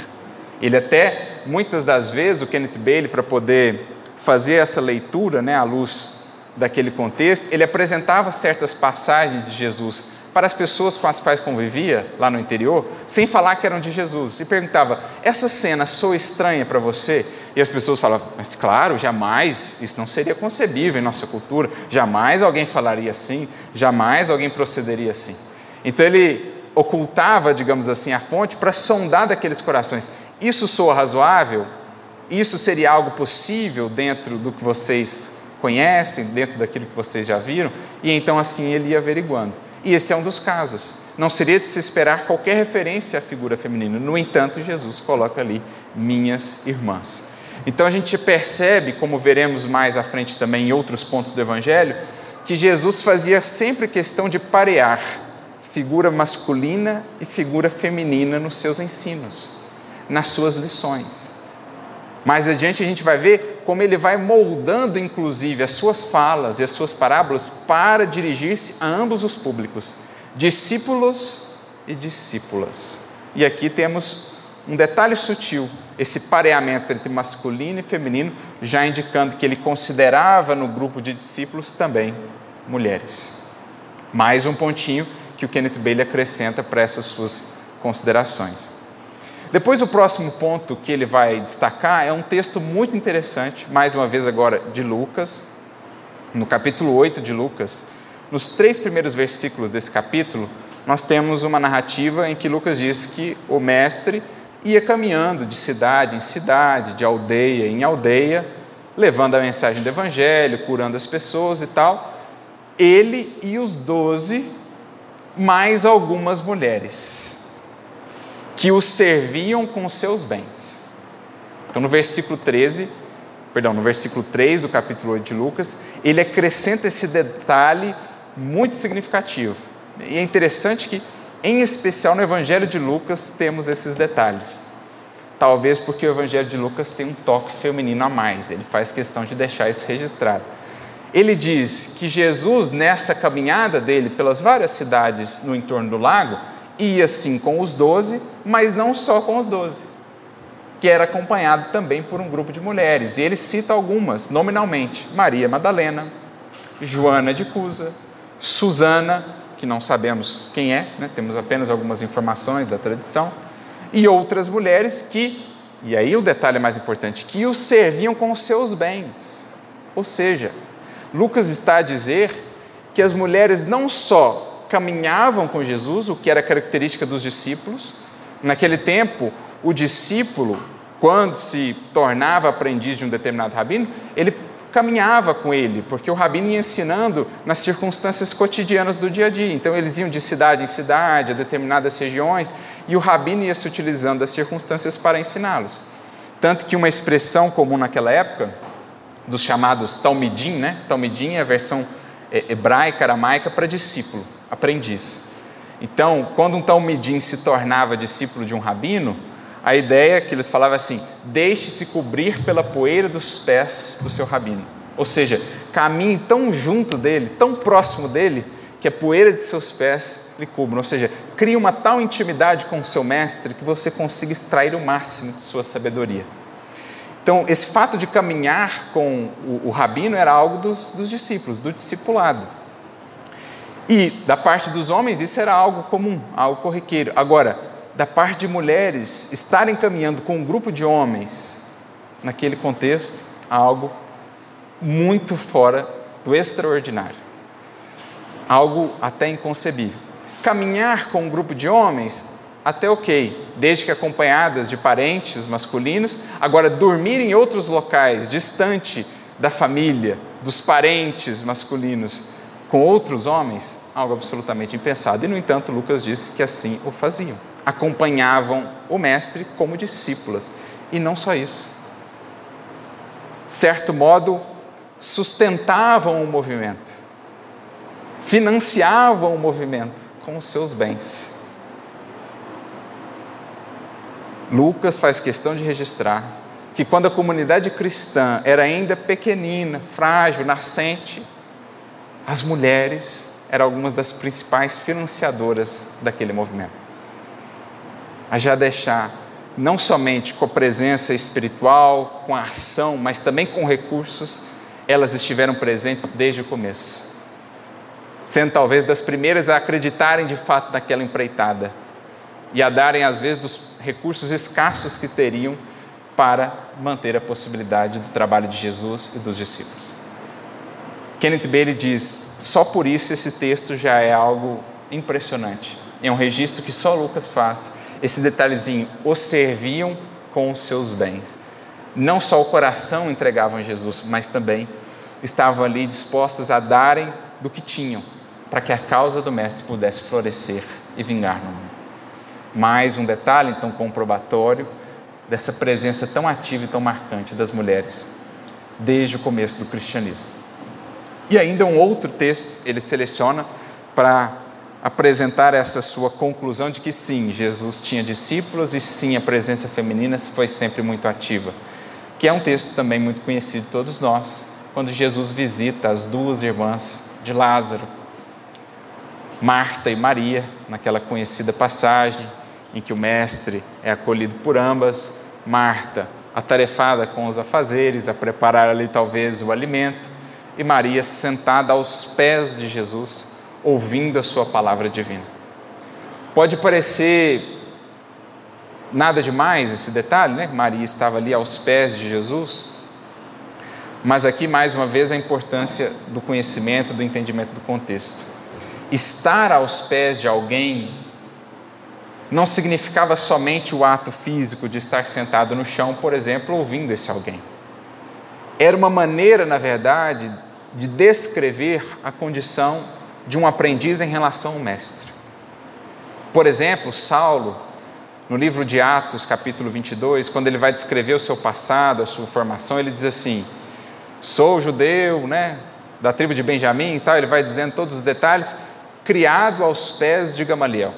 Ele até, muitas das vezes, o Kenneth Bailey, para poder fazer essa leitura né, à luz daquele contexto, ele apresentava certas passagens de Jesus para as pessoas com as quais convivia lá no interior, sem falar que eram de Jesus, e perguntava: Essa cena soa estranha para você? E as pessoas falavam: Mas claro, jamais, isso não seria concebível em nossa cultura, jamais alguém falaria assim, jamais alguém procederia assim. Então ele ocultava, digamos assim, a fonte para sondar daqueles corações. Isso soa razoável? Isso seria algo possível dentro do que vocês conhecem, dentro daquilo que vocês já viram? E então assim ele ia averiguando. E esse é um dos casos. Não seria de se esperar qualquer referência à figura feminina. No entanto, Jesus coloca ali minhas irmãs. Então a gente percebe, como veremos mais à frente também em outros pontos do Evangelho, que Jesus fazia sempre questão de parear figura masculina e figura feminina nos seus ensinos, nas suas lições. Mais adiante a gente vai ver como ele vai moldando, inclusive, as suas falas e as suas parábolas para dirigir-se a ambos os públicos, discípulos e discípulas. E aqui temos um detalhe sutil, esse pareamento entre masculino e feminino, já indicando que ele considerava no grupo de discípulos também mulheres. Mais um pontinho que o Kenneth Bailey acrescenta para essas suas considerações. Depois, o próximo ponto que ele vai destacar é um texto muito interessante, mais uma vez agora de Lucas, no capítulo 8 de Lucas. Nos três primeiros versículos desse capítulo, nós temos uma narrativa em que Lucas diz que o mestre ia caminhando de cidade em cidade, de aldeia em aldeia, levando a mensagem do Evangelho, curando as pessoas e tal. Ele e os doze, mais algumas mulheres, que os serviam com seus bens. Então, no versículo 13, perdão, no versículo 3 do capítulo 8 de Lucas, ele acrescenta esse detalhe muito significativo. E é interessante que, em especial no Evangelho de Lucas, temos esses detalhes. Talvez porque o Evangelho de Lucas tem um toque feminino a mais, ele faz questão de deixar isso registrado. Ele diz que Jesus, nessa caminhada dele pelas várias cidades no entorno do lago, ia sim com os doze, mas não só com os doze, que era acompanhado também por um grupo de mulheres. E ele cita algumas, nominalmente: Maria Madalena, Joana de Cusa, Susana, que não sabemos quem é, né? temos apenas algumas informações da tradição, e outras mulheres que, e aí o detalhe mais importante, que os serviam com os seus bens. Ou seja, Lucas está a dizer que as mulheres não só caminhavam com Jesus, o que era característica dos discípulos, naquele tempo, o discípulo, quando se tornava aprendiz de um determinado rabino, ele caminhava com ele, porque o rabino ia ensinando nas circunstâncias cotidianas do dia a dia. Então, eles iam de cidade em cidade, a determinadas regiões, e o rabino ia se utilizando das circunstâncias para ensiná-los. Tanto que uma expressão comum naquela época, dos chamados Talmidim, né? Talmidim é a versão é, hebraica, aramaica para discípulo, aprendiz. Então, quando um Talmidim se tornava discípulo de um rabino, a ideia que eles falavam assim: deixe-se cobrir pela poeira dos pés do seu rabino. Ou seja, caminhe tão junto dele, tão próximo dele, que a poeira de seus pés lhe cubra. Ou seja, crie uma tal intimidade com o seu mestre que você consiga extrair o máximo de sua sabedoria. Então, esse fato de caminhar com o, o rabino era algo dos, dos discípulos, do discipulado. E da parte dos homens, isso era algo comum, algo corriqueiro. Agora, da parte de mulheres estarem caminhando com um grupo de homens naquele contexto, algo muito fora do extraordinário. Algo até inconcebível. Caminhar com um grupo de homens, até ok, desde que acompanhadas de parentes masculinos. Agora, dormir em outros locais, distante da família, dos parentes masculinos, com outros homens, algo absolutamente impensado. E, no entanto, Lucas disse que assim o faziam acompanhavam o Mestre como discípulas. E não só isso. Certo modo, sustentavam o movimento, financiavam o movimento com os seus bens. Lucas faz questão de registrar que quando a comunidade cristã era ainda pequenina, frágil, nascente, as mulheres eram algumas das principais financiadoras daquele movimento a já deixar, não somente com a presença espiritual, com a ação, mas também com recursos, elas estiveram presentes desde o começo, sendo talvez das primeiras a acreditarem de fato naquela empreitada e a darem, às vezes, dos recursos escassos que teriam para manter a possibilidade do trabalho de Jesus e dos discípulos. Kenneth Bailey diz: só por isso esse texto já é algo impressionante. É um registro que só Lucas faz esse detalhezinho, os serviam com os seus bens. Não só o coração entregavam a Jesus, mas também estavam ali dispostos a darem do que tinham, para que a causa do Mestre pudesse florescer e vingar no mundo. Mais um detalhe, então, comprobatório dessa presença tão ativa e tão marcante das mulheres desde o começo do cristianismo. E ainda um outro texto ele seleciona para apresentar essa sua conclusão de que sim, Jesus tinha discípulos e sim, a presença feminina foi sempre muito ativa. Que é um texto também muito conhecido de todos nós, quando Jesus visita as duas irmãs de Lázaro, Marta e Maria, naquela conhecida passagem em que o mestre é acolhido por ambas, Marta atarefada com os afazeres, a preparar ali talvez o alimento, e Maria sentada aos pés de Jesus, ouvindo a Sua palavra divina. Pode parecer nada demais esse detalhe, né? Maria estava ali aos pés de Jesus, mas aqui mais uma vez a importância do conhecimento, do entendimento do contexto. Estar aos pés de alguém não significava somente o ato físico de estar sentado no chão, por exemplo, ouvindo esse alguém. era uma maneira, na verdade, de descrever a condição de um aprendiz em relação ao mestre. Por exemplo, Saulo, no livro de Atos, capítulo 22, quando ele vai descrever o seu passado, a sua formação, ele diz assim: Sou judeu, né, da tribo de Benjamim e tal, ele vai dizendo todos os detalhes, criado aos pés de Gamaliel.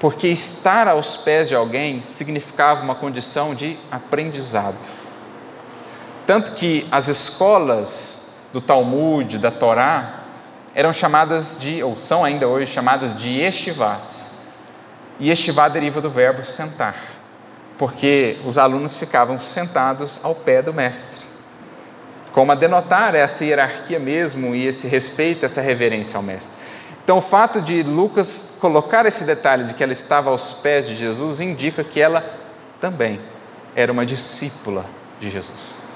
Porque estar aos pés de alguém significava uma condição de aprendizado. Tanto que as escolas do Talmud, da Torá, eram chamadas de, ou são ainda hoje chamadas de yeshivás. E yeshivá deriva do verbo sentar, porque os alunos ficavam sentados ao pé do mestre. Como a denotar essa hierarquia mesmo e esse respeito, essa reverência ao mestre. Então, o fato de Lucas colocar esse detalhe de que ela estava aos pés de Jesus indica que ela também era uma discípula de Jesus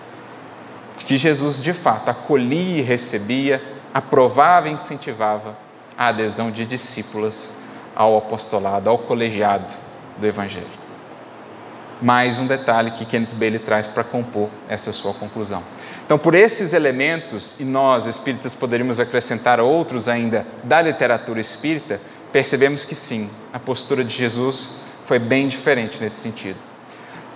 que Jesus de fato acolhia e recebia, aprovava e incentivava a adesão de discípulas ao apostolado, ao colegiado do Evangelho. Mais um detalhe que Kenneth Bailey traz para compor essa sua conclusão. Então, por esses elementos, e nós espíritas poderíamos acrescentar outros ainda da literatura espírita, percebemos que sim, a postura de Jesus foi bem diferente nesse sentido.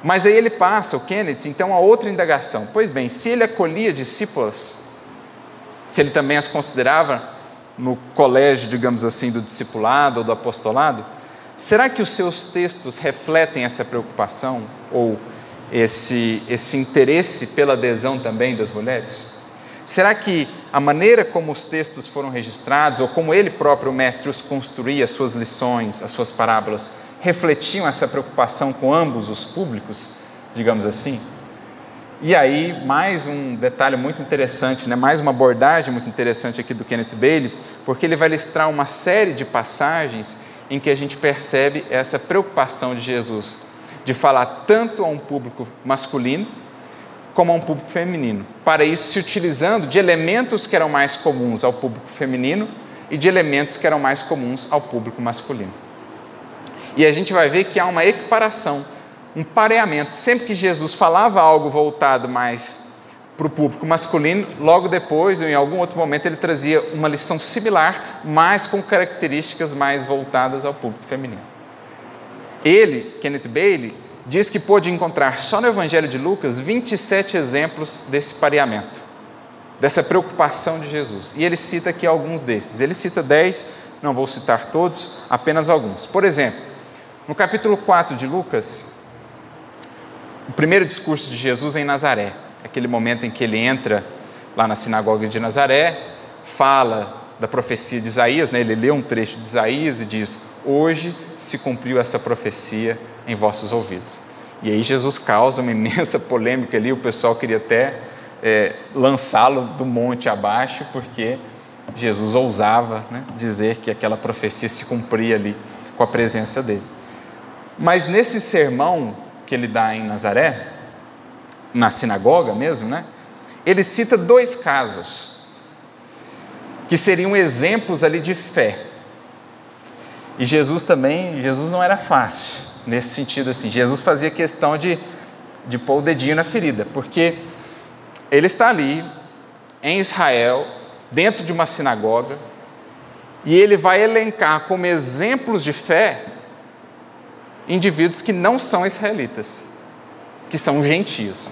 Mas aí ele passa, o Kenneth, então, a outra indagação. Pois bem, se ele acolhia discípulos, se ele também as considerava no colégio, digamos assim, do discipulado ou do apostolado, será que os seus textos refletem essa preocupação ou esse, esse interesse pela adesão também das mulheres? Será que a maneira como os textos foram registrados, ou como ele próprio, o mestre, os construía, as suas lições, as suas parábolas, refletiam essa preocupação com ambos os públicos, digamos assim. E aí, mais um detalhe muito interessante, né? mais uma abordagem muito interessante aqui do Kenneth Bailey, porque ele vai listar uma série de passagens em que a gente percebe essa preocupação de Jesus de falar tanto a um público masculino como a um público feminino. Para isso, se utilizando de elementos que eram mais comuns ao público feminino e de elementos que eram mais comuns ao público masculino. E a gente vai ver que há uma equiparação, um pareamento. Sempre que Jesus falava algo voltado mais para o público masculino, logo depois, ou em algum outro momento, ele trazia uma lição similar, mas com características mais voltadas ao público feminino. Ele, Kenneth Bailey, diz que pôde encontrar só no Evangelho de Lucas 27 exemplos desse pareamento, dessa preocupação de Jesus. E ele cita aqui alguns desses. Ele cita 10, não vou citar todos, apenas alguns. Por exemplo, no capítulo 4 de Lucas, o primeiro discurso de Jesus em Nazaré, aquele momento em que ele entra lá na sinagoga de Nazaré, fala da profecia de Isaías, né? ele lê um trecho de Isaías e diz: Hoje se cumpriu essa profecia em vossos ouvidos. E aí Jesus causa uma imensa polêmica ali, o pessoal queria até é, lançá-lo do monte abaixo, porque Jesus ousava né, dizer que aquela profecia se cumpria ali com a presença dele. Mas nesse sermão que ele dá em Nazaré, na sinagoga mesmo, né? Ele cita dois casos que seriam exemplos ali de fé. E Jesus também, Jesus não era fácil nesse sentido assim. Jesus fazia questão de, de pôr o dedinho na ferida, porque ele está ali em Israel, dentro de uma sinagoga, e ele vai elencar como exemplos de fé indivíduos que não são israelitas, que são gentios.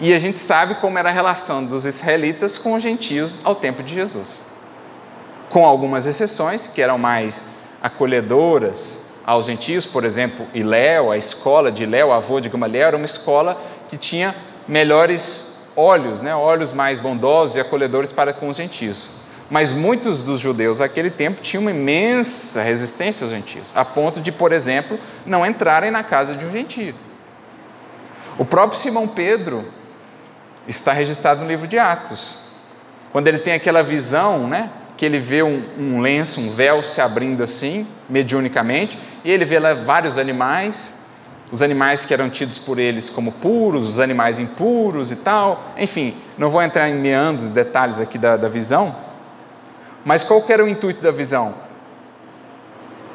E a gente sabe como era a relação dos israelitas com os gentios ao tempo de Jesus. Com algumas exceções, que eram mais acolhedoras aos gentios, por exemplo, Iléu, a escola de Iléu, avô de Gamaliel, era uma escola que tinha melhores olhos, né, olhos mais bondosos e acolhedores para com os gentios. Mas muitos dos judeus naquele tempo tinham uma imensa resistência aos gentios, a ponto de, por exemplo, não entrarem na casa de um gentio. O próprio Simão Pedro está registrado no livro de Atos, quando ele tem aquela visão, né, que ele vê um, um lenço, um véu se abrindo assim, mediunicamente, e ele vê lá vários animais, os animais que eram tidos por eles como puros, os animais impuros e tal. Enfim, não vou entrar em meandros, detalhes aqui da, da visão, mas qual era o intuito da visão?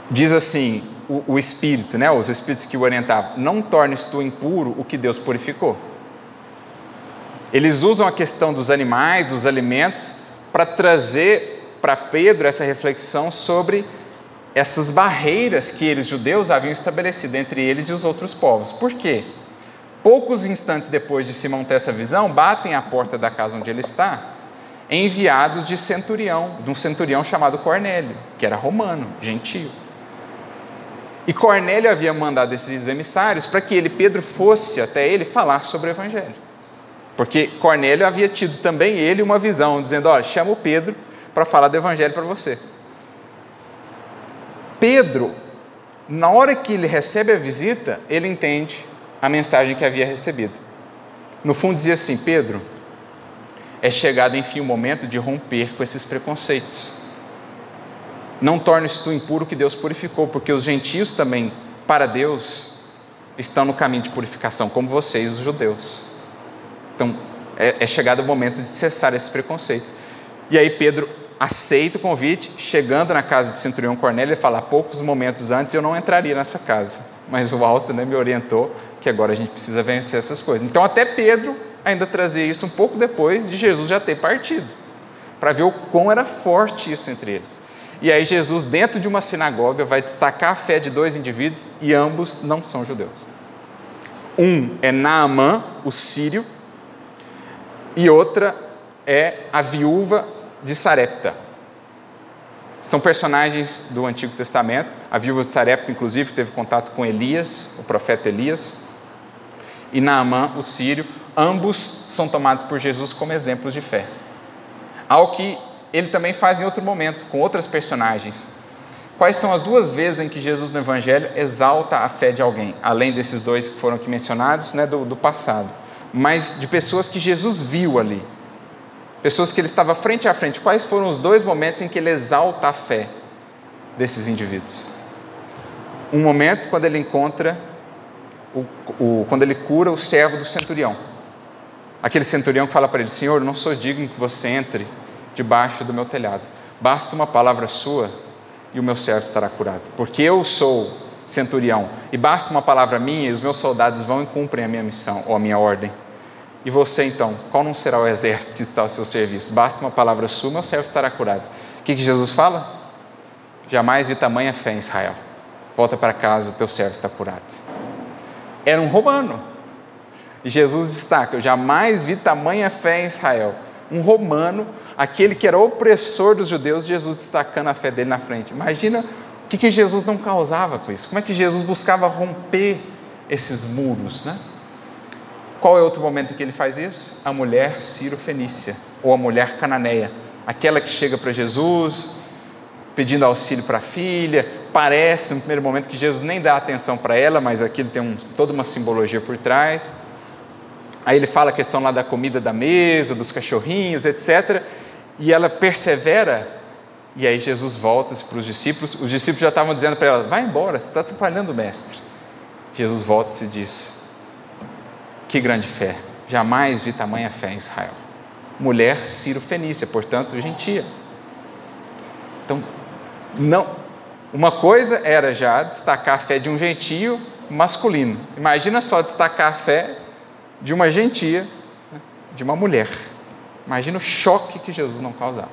Diz assim o, o Espírito, né, os Espíritos que o orientavam: Não tornes tu impuro o que Deus purificou. Eles usam a questão dos animais, dos alimentos, para trazer para Pedro essa reflexão sobre essas barreiras que eles, judeus, haviam estabelecido entre eles e os outros povos. Por quê? Poucos instantes depois de Simão ter essa visão, batem à porta da casa onde ele está, enviados de centurião, de um centurião chamado Cornélio, que era romano, gentio. E Cornélio havia mandado esses emissários para que ele, Pedro, fosse até ele falar sobre o evangelho. Porque Cornélio havia tido também ele uma visão, dizendo: Olha, chama o Pedro para falar do evangelho para você. Pedro, na hora que ele recebe a visita, ele entende a mensagem que havia recebido. No fundo, dizia assim: Pedro, é chegado enfim o momento de romper com esses preconceitos. Não tornes tu impuro que Deus purificou, porque os gentios também, para Deus, estão no caminho de purificação, como vocês, os judeus. Então, é, é chegado o momento de cessar esses preconceitos. E aí Pedro aceita o convite, chegando na casa de Centurião Cornélio, ele fala: poucos momentos antes eu não entraria nessa casa, mas o alto né, me orientou que agora a gente precisa vencer essas coisas. Então, até Pedro ainda trazia isso um pouco depois de Jesus já ter partido, para ver o quão era forte isso entre eles. E aí, Jesus, dentro de uma sinagoga, vai destacar a fé de dois indivíduos e ambos não são judeus. Um é Naamã, o sírio, e outra é a viúva de Sarepta. São personagens do Antigo Testamento. A viúva de Sarepta, inclusive, teve contato com Elias, o profeta Elias e Naamã, o sírio, ambos são tomados por Jesus como exemplos de fé. Algo que ele também faz em outro momento, com outras personagens. Quais são as duas vezes em que Jesus no Evangelho exalta a fé de alguém, além desses dois que foram aqui mencionados, né, do, do passado, mas de pessoas que Jesus viu ali, pessoas que ele estava frente a frente. Quais foram os dois momentos em que ele exalta a fé desses indivíduos? Um momento quando ele encontra o, o, quando ele cura o servo do centurião. Aquele centurião que fala para ele: Senhor, não sou digno que você entre debaixo do meu telhado. Basta uma palavra sua e o meu servo estará curado. Porque eu sou centurião e basta uma palavra minha e os meus soldados vão e cumprem a minha missão ou a minha ordem. E você então, qual não será o exército que está ao seu serviço? Basta uma palavra sua, meu servo estará curado. O que, que Jesus fala? Jamais vi tamanha fé em Israel. Volta para casa, teu servo está curado era um romano. Jesus destaca: Eu jamais vi tamanha fé em Israel. Um romano, aquele que era opressor dos judeus, Jesus destacando a fé dele na frente. Imagina o que, que Jesus não causava com isso. Como é que Jesus buscava romper esses muros, né? Qual é outro momento em que ele faz isso? A mulher Ciro-Fenícia, ou a mulher cananeia, aquela que chega para Jesus, pedindo auxílio para a filha. Parece, no primeiro momento, que Jesus nem dá atenção para ela, mas aquilo tem um, toda uma simbologia por trás. Aí ele fala a questão lá da comida da mesa, dos cachorrinhos, etc. E ela persevera, e aí Jesus volta-se para os discípulos. Os discípulos já estavam dizendo para ela: vai embora, você está atrapalhando o mestre. Jesus volta-se e diz: que grande fé, jamais vi tamanha fé em Israel. Mulher Ciro Fenícia, portanto, gentia. Então, não, uma coisa era já destacar a fé de um gentio masculino. Imagina só destacar a fé de uma gentia, né, de uma mulher. Imagina o choque que Jesus não causava.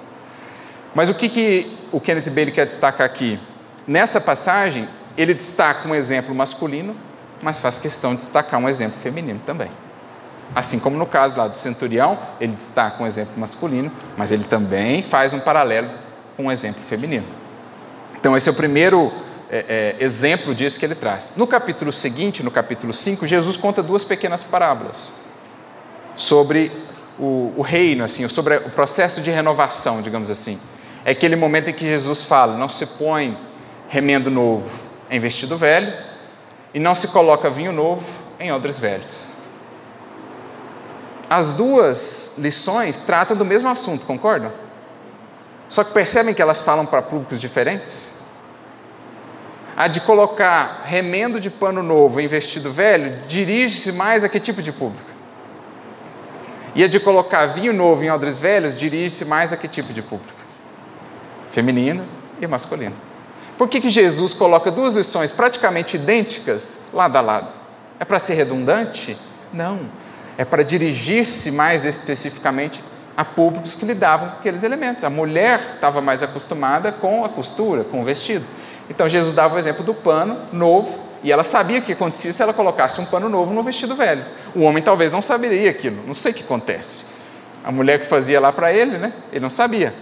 Mas o que, que o Kenneth Bailey quer destacar aqui? Nessa passagem, ele destaca um exemplo masculino, mas faz questão de destacar um exemplo feminino também. Assim como no caso lá do centurião, ele destaca um exemplo masculino, mas ele também faz um paralelo com um exemplo feminino. Então, esse é o primeiro é, é, exemplo disso que ele traz. No capítulo seguinte, no capítulo 5, Jesus conta duas pequenas parábolas sobre o, o reino, assim, sobre o processo de renovação, digamos assim. É aquele momento em que Jesus fala: não se põe remendo novo em vestido velho, e não se coloca vinho novo em odres velhos. As duas lições tratam do mesmo assunto, concordam? Só que percebem que elas falam para públicos diferentes? A de colocar remendo de pano novo em vestido velho dirige-se mais a que tipo de público? E a de colocar vinho novo em odres velhos dirige-se mais a que tipo de público? Feminino e masculino. Por que, que Jesus coloca duas lições praticamente idênticas lado a lado? É para ser redundante? Não. é para dirigir-se mais especificamente a públicos que lidavam com aqueles elementos. A mulher estava mais acostumada com a costura, com o vestido. Então Jesus dava o exemplo do pano novo, e ela sabia que acontecia se ela colocasse um pano novo no vestido velho. O homem talvez não saberia aquilo, não sei o que acontece. A mulher que fazia lá para ele, né? Ele não sabia.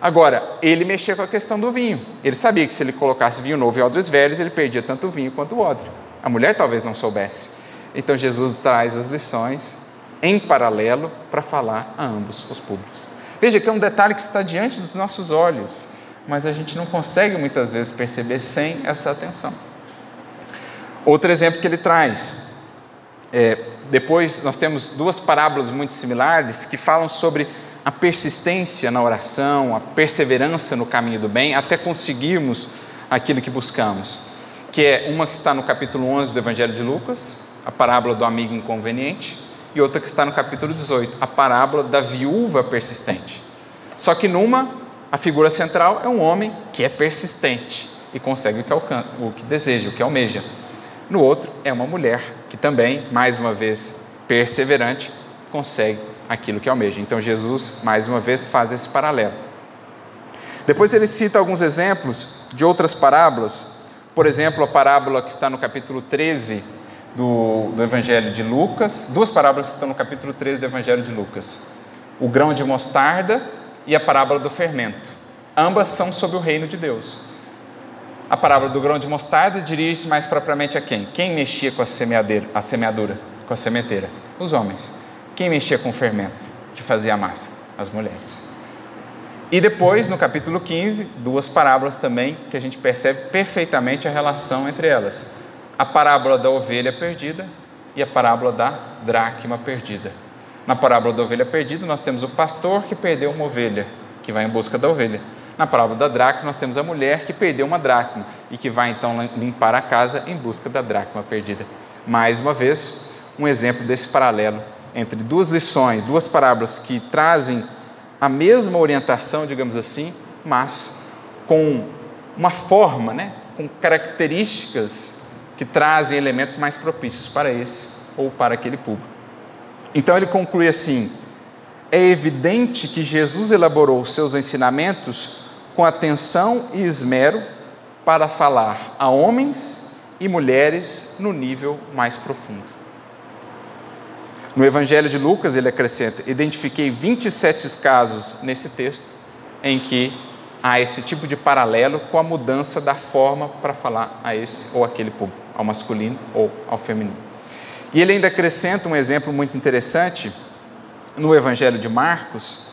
Agora, ele mexia com a questão do vinho. Ele sabia que se ele colocasse vinho novo e odres velhos, ele perdia tanto o vinho quanto o odre. A mulher talvez não soubesse. Então Jesus traz as lições em paralelo para falar a ambos os públicos. Veja que é um detalhe que está diante dos nossos olhos, mas a gente não consegue muitas vezes perceber sem essa atenção. Outro exemplo que ele traz, é, depois nós temos duas parábolas muito similares que falam sobre a persistência na oração, a perseverança no caminho do bem, até conseguirmos aquilo que buscamos. Que é uma que está no capítulo 11 do Evangelho de Lucas, a parábola do amigo inconveniente, e outra que está no capítulo 18, a parábola da viúva persistente. Só que numa, a figura central é um homem que é persistente e consegue o que, alcança, o que deseja, o que almeja. No outro, é uma mulher que também, mais uma vez, perseverante, consegue aquilo que almeja. Então, Jesus, mais uma vez, faz esse paralelo. Depois, ele cita alguns exemplos de outras parábolas. Por exemplo, a parábola que está no capítulo 13 do, do Evangelho de Lucas. Duas parábolas que estão no capítulo 13 do Evangelho de Lucas: o grão de mostarda e a parábola do fermento. Ambas são sobre o reino de Deus. A parábola do grão de mostarda dirige-se mais propriamente a quem? Quem mexia com a, semeadeira, a semeadura, com a sementeira? Os homens. Quem mexia com o fermento, que fazia a massa? As mulheres. E depois, no capítulo 15, duas parábolas também que a gente percebe perfeitamente a relação entre elas: a parábola da ovelha perdida e a parábola da dracma perdida. Na parábola da ovelha perdida, nós temos o pastor que perdeu uma ovelha, que vai em busca da ovelha. Na parábola da dracma, nós temos a mulher que perdeu uma dracma e que vai então limpar a casa em busca da dracma perdida. Mais uma vez, um exemplo desse paralelo entre duas lições, duas parábolas que trazem a mesma orientação, digamos assim, mas com uma forma, né, com características que trazem elementos mais propícios para esse ou para aquele público. Então ele conclui assim: é evidente que Jesus elaborou seus ensinamentos com atenção e esmero para falar a homens e mulheres no nível mais profundo. No Evangelho de Lucas, ele acrescenta: identifiquei 27 casos nesse texto em que há esse tipo de paralelo com a mudança da forma para falar a esse ou aquele público, ao masculino ou ao feminino. E ele ainda acrescenta um exemplo muito interessante no Evangelho de Marcos,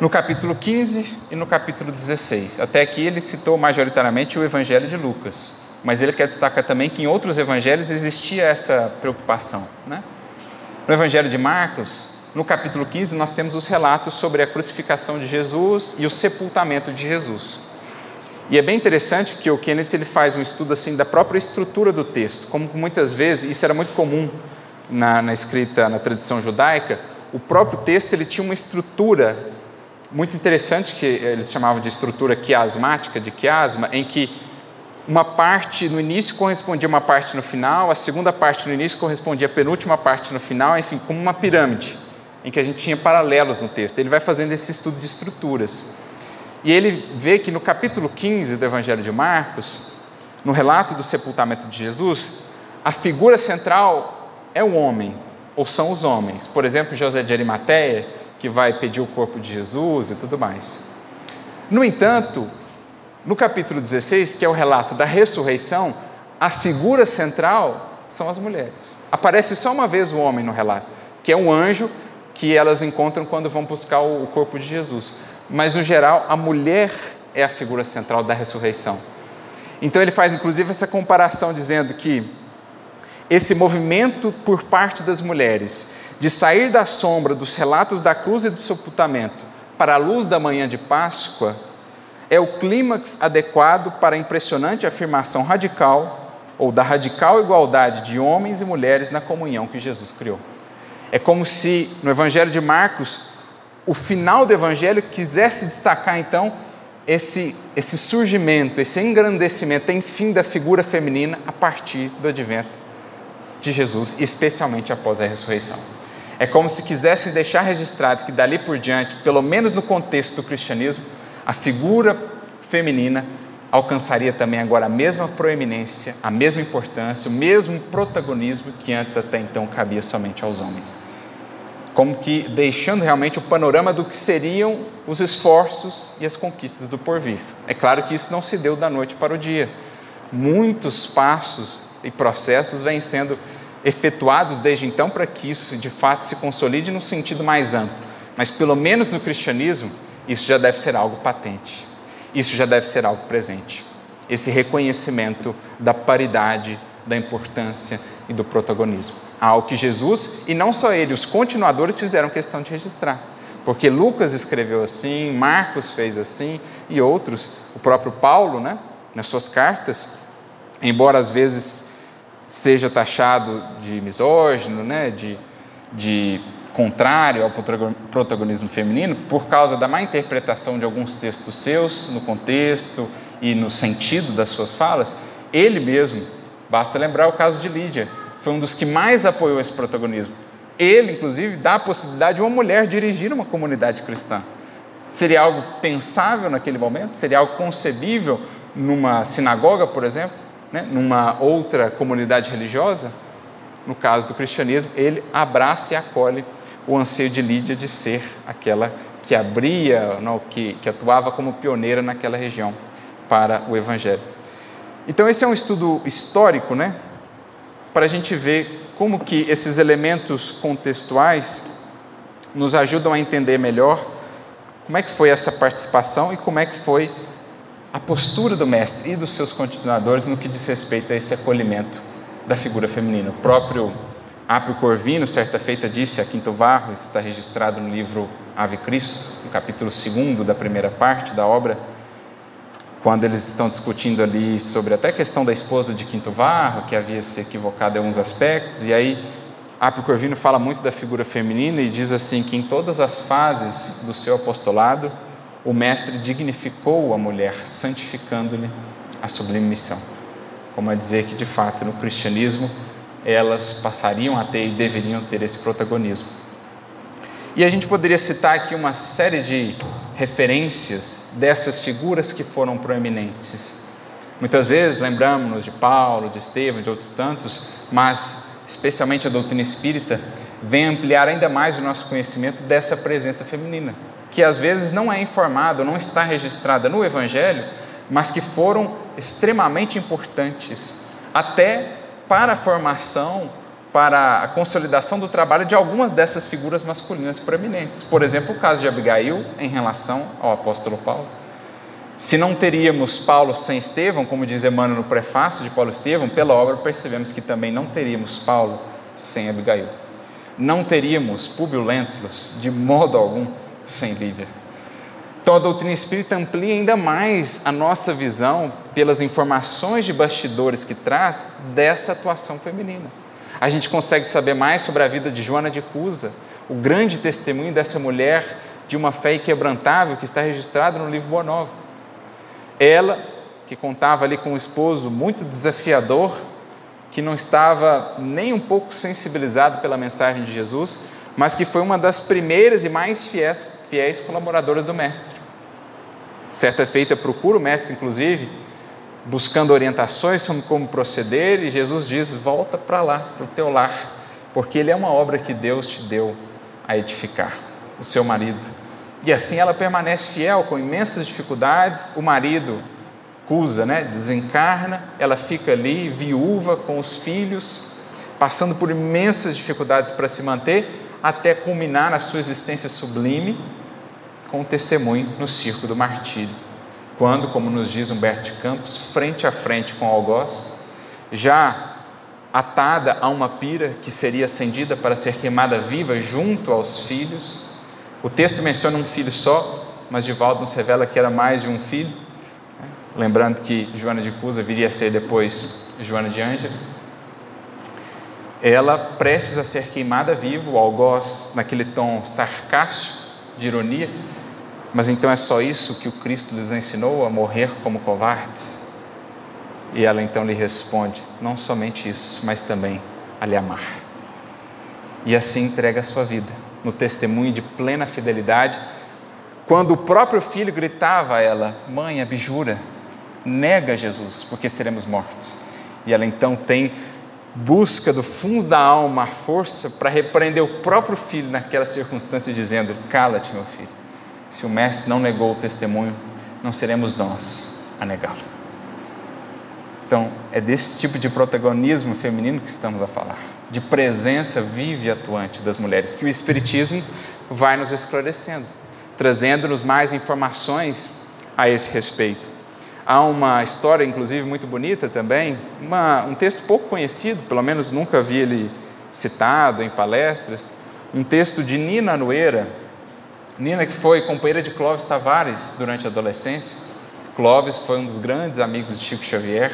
no capítulo 15 e no capítulo 16. Até aqui ele citou majoritariamente o Evangelho de Lucas, mas ele quer destacar também que em outros evangelhos existia essa preocupação. Né? No Evangelho de Marcos, no capítulo 15, nós temos os relatos sobre a crucificação de Jesus e o sepultamento de Jesus. E é bem interessante que o Kenneth ele faz um estudo assim da própria estrutura do texto, como muitas vezes isso era muito comum na, na escrita na tradição judaica. O próprio texto ele tinha uma estrutura muito interessante que eles chamavam de estrutura quiasmática, de quiasma, em que uma parte no início correspondia a uma parte no final, a segunda parte no início correspondia à penúltima parte no final, enfim, como uma pirâmide, em que a gente tinha paralelos no texto. Ele vai fazendo esse estudo de estruturas. E ele vê que no capítulo 15 do Evangelho de Marcos, no relato do sepultamento de Jesus, a figura central é o homem, ou são os homens. Por exemplo, José de Arimateia, que vai pedir o corpo de Jesus e tudo mais. No entanto, no capítulo 16, que é o relato da ressurreição, a figura central são as mulheres. Aparece só uma vez o homem no relato, que é um anjo que elas encontram quando vão buscar o corpo de Jesus. Mas, no geral, a mulher é a figura central da ressurreição. Então, ele faz inclusive essa comparação, dizendo que esse movimento por parte das mulheres de sair da sombra dos relatos da cruz e do sepultamento para a luz da manhã de Páscoa, é o clímax adequado para a impressionante afirmação radical ou da radical igualdade de homens e mulheres na comunhão que Jesus criou. É como se no Evangelho de Marcos, o final do Evangelho quisesse destacar então esse, esse surgimento, esse engrandecimento, enfim, da figura feminina a partir do advento de Jesus, especialmente após a ressurreição. É como se quisessem deixar registrado que dali por diante, pelo menos no contexto do cristianismo, a figura feminina alcançaria também agora a mesma proeminência, a mesma importância, o mesmo protagonismo que antes até então cabia somente aos homens. Como que deixando realmente o panorama do que seriam os esforços e as conquistas do porvir. É claro que isso não se deu da noite para o dia. Muitos passos e processos vêm sendo efetuados desde então para que isso de fato se consolide no sentido mais amplo. Mas pelo menos no cristianismo, isso já deve ser algo patente. Isso já deve ser algo presente. Esse reconhecimento da paridade, da importância e do protagonismo. Algo que Jesus, e não só ele, os continuadores fizeram questão de registrar. Porque Lucas escreveu assim, Marcos fez assim, e outros, o próprio Paulo, né, nas suas cartas, embora às vezes seja taxado de misógino, né, de, de contrário ao protagonismo feminino, por causa da má interpretação de alguns textos seus no contexto e no sentido das suas falas, ele mesmo, basta lembrar o caso de Lídia, foi um dos que mais apoiou esse protagonismo. Ele, inclusive, dá a possibilidade de uma mulher dirigir uma comunidade cristã. Seria algo pensável naquele momento? Seria algo concebível numa sinagoga, por exemplo? né, numa outra comunidade religiosa, no caso do cristianismo, ele abraça e acolhe o anseio de Lídia de ser aquela que abria, não, que, que atuava como pioneira naquela região para o Evangelho. Então esse é um estudo histórico, né, para a gente ver como que esses elementos contextuais nos ajudam a entender melhor como é que foi essa participação e como é que foi a postura do mestre e dos seus continuadores no que diz respeito a esse acolhimento da figura feminina. O próprio Apio Corvino, certa feita, disse a Quinto Varro, está registrado no livro Ave Cristo, no capítulo 2 da primeira parte da obra, quando eles estão discutindo ali sobre até a questão da esposa de Quinto Varro, que havia se equivocado em alguns aspectos, e aí Apio Corvino fala muito da figura feminina e diz assim que em todas as fases do seu apostolado, o Mestre dignificou a mulher, santificando-lhe a sublime missão. Como a dizer que, de fato, no cristianismo, elas passariam a ter e deveriam ter esse protagonismo. E a gente poderia citar aqui uma série de referências dessas figuras que foram proeminentes. Muitas vezes lembramos-nos de Paulo, de Estevão, de outros tantos, mas especialmente a doutrina espírita vem ampliar ainda mais o nosso conhecimento dessa presença feminina que às vezes não é informada, não está registrada no Evangelho, mas que foram extremamente importantes, até para a formação, para a consolidação do trabalho de algumas dessas figuras masculinas proeminentes. Por exemplo, o caso de Abigail em relação ao apóstolo Paulo. Se não teríamos Paulo sem Estevão, como diz Emmanuel no prefácio de Paulo Estevão, pela obra percebemos que também não teríamos Paulo sem Abigail. Não teríamos Públio Lentulus de modo algum sem líder. Então a doutrina espírita amplia ainda mais a nossa visão pelas informações de bastidores que traz dessa atuação feminina. A gente consegue saber mais sobre a vida de Joana de Cusa, o grande testemunho dessa mulher de uma fé inquebrantável que está registrado no livro Boa Nova. Ela, que contava ali com um esposo muito desafiador, que não estava nem um pouco sensibilizado pela mensagem de Jesus, mas que foi uma das primeiras e mais fiéis fiéis colaboradoras do Mestre. Certa feita, procura o Mestre, inclusive, buscando orientações sobre como proceder, e Jesus diz: Volta para lá, para o teu lar, porque ele é uma obra que Deus te deu a edificar, o seu marido. E assim ela permanece fiel, com imensas dificuldades. O marido cusa, né? desencarna, ela fica ali, viúva, com os filhos, passando por imensas dificuldades para se manter, até culminar na sua existência sublime com o testemunho no circo do martírio. Quando, como nos diz Humberto de Campos, frente a frente com o algoz, já atada a uma pira que seria acendida para ser queimada viva junto aos filhos. O texto menciona um filho só, mas Divaldo nos revela que era mais de um filho. Lembrando que Joana de Cusa viria a ser depois Joana de Ângeles. Ela prestes a ser queimada viva, o algoz naquele tom sarcástico, de ironia, mas então é só isso que o Cristo lhes ensinou a morrer como covardes? E ela então lhe responde: não somente isso, mas também a lhe amar. E assim entrega a sua vida, no testemunho de plena fidelidade, quando o próprio filho gritava a ela: Mãe, abjura, nega Jesus, porque seremos mortos. E ela então tem busca do fundo da alma a força para repreender o próprio filho naquela circunstância, dizendo: Cala-te, meu filho. Se o mestre não negou o testemunho, não seremos nós a negá-lo. Então, é desse tipo de protagonismo feminino que estamos a falar, de presença viva e atuante das mulheres, que o Espiritismo vai nos esclarecendo, trazendo-nos mais informações a esse respeito. Há uma história, inclusive, muito bonita também, uma, um texto pouco conhecido, pelo menos nunca vi ele citado em palestras, um texto de Nina Noeira. Nina, que foi companheira de Clóvis Tavares durante a adolescência. Clóvis foi um dos grandes amigos de Chico Xavier.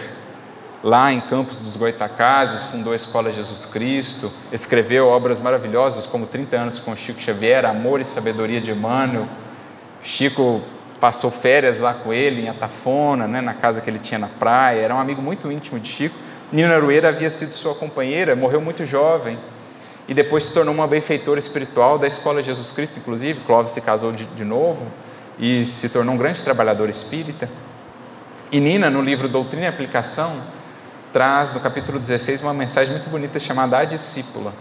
Lá em Campos dos Goitacazes, fundou a Escola Jesus Cristo, escreveu obras maravilhosas como 30 anos com Chico Xavier, Amor e Sabedoria de Emmanuel. Chico passou férias lá com ele em Atafona, né, na casa que ele tinha na praia, era um amigo muito íntimo de Chico. Nina Arueira havia sido sua companheira, morreu muito jovem e depois se tornou uma benfeitora espiritual da Escola Jesus Cristo, inclusive. Clóvis se casou de, de novo e se tornou um grande trabalhador espírita. E Nina, no livro Doutrina e Aplicação, traz no capítulo 16 uma mensagem muito bonita chamada A Discípula,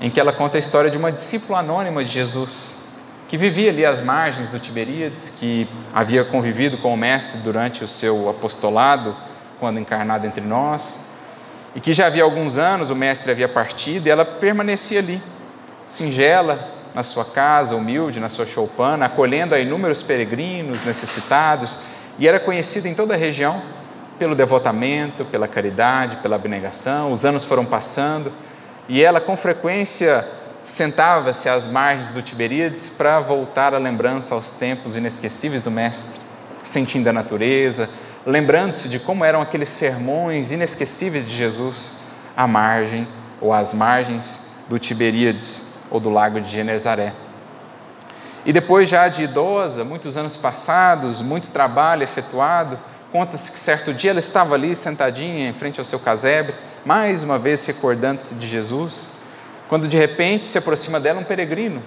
em que ela conta a história de uma discípula anônima de Jesus, que vivia ali às margens do Tiberíades, que havia convivido com o Mestre durante o seu apostolado, quando encarnado entre nós, e que já havia alguns anos o Mestre havia partido e ela permanecia ali, singela, na sua casa, humilde, na sua choupana, acolhendo a inúmeros peregrinos necessitados, e era conhecida em toda a região pelo devotamento, pela caridade, pela abnegação. Os anos foram passando e ela, com frequência, sentava-se às margens do Tiberíades para voltar a lembrança aos tempos inesquecíveis do Mestre, sentindo a natureza, lembrando-se de como eram aqueles sermões inesquecíveis de Jesus à margem ou às margens do Tiberíades ou do lago de Genezaré. E depois, já de idosa, muitos anos passados, muito trabalho efetuado, conta-se que certo dia ela estava ali sentadinha em frente ao seu casebre, mais uma vez recordando-se de Jesus quando de repente se aproxima dela um peregrino,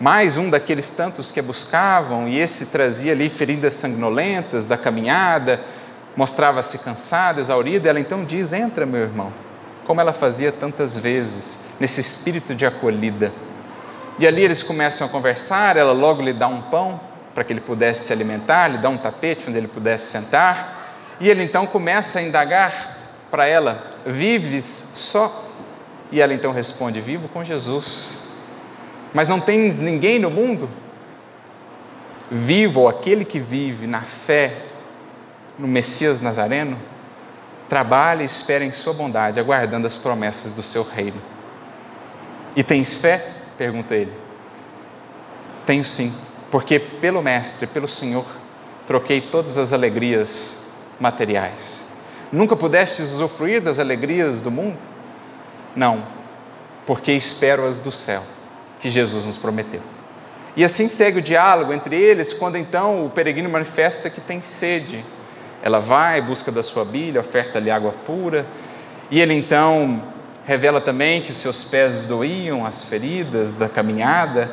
mais um daqueles tantos que a buscavam, e esse trazia ali feridas sanguinolentas da caminhada, mostrava-se cansada, exaurida, ela então diz: Entra, meu irmão, como ela fazia tantas vezes, nesse espírito de acolhida. E ali eles começam a conversar, ela logo lhe dá um pão para que ele pudesse se alimentar, lhe dá um tapete onde ele pudesse sentar, e ele então começa a indagar para ela: Vives só e ela então responde: Vivo com Jesus. Mas não tens ninguém no mundo? Vivo, aquele que vive na fé no Messias Nazareno, trabalha e espera em Sua bondade, aguardando as promessas do seu reino. E tens fé? pergunta ele. Tenho sim, porque pelo Mestre, pelo Senhor, troquei todas as alegrias materiais. Nunca pudestes usufruir das alegrias do mundo? Não, porque espero as do céu, que Jesus nos prometeu. E assim segue o diálogo entre eles, quando então o peregrino manifesta que tem sede. Ela vai, busca da sua bilha, oferta-lhe água pura, e ele então revela também que seus pés doíam, as feridas da caminhada,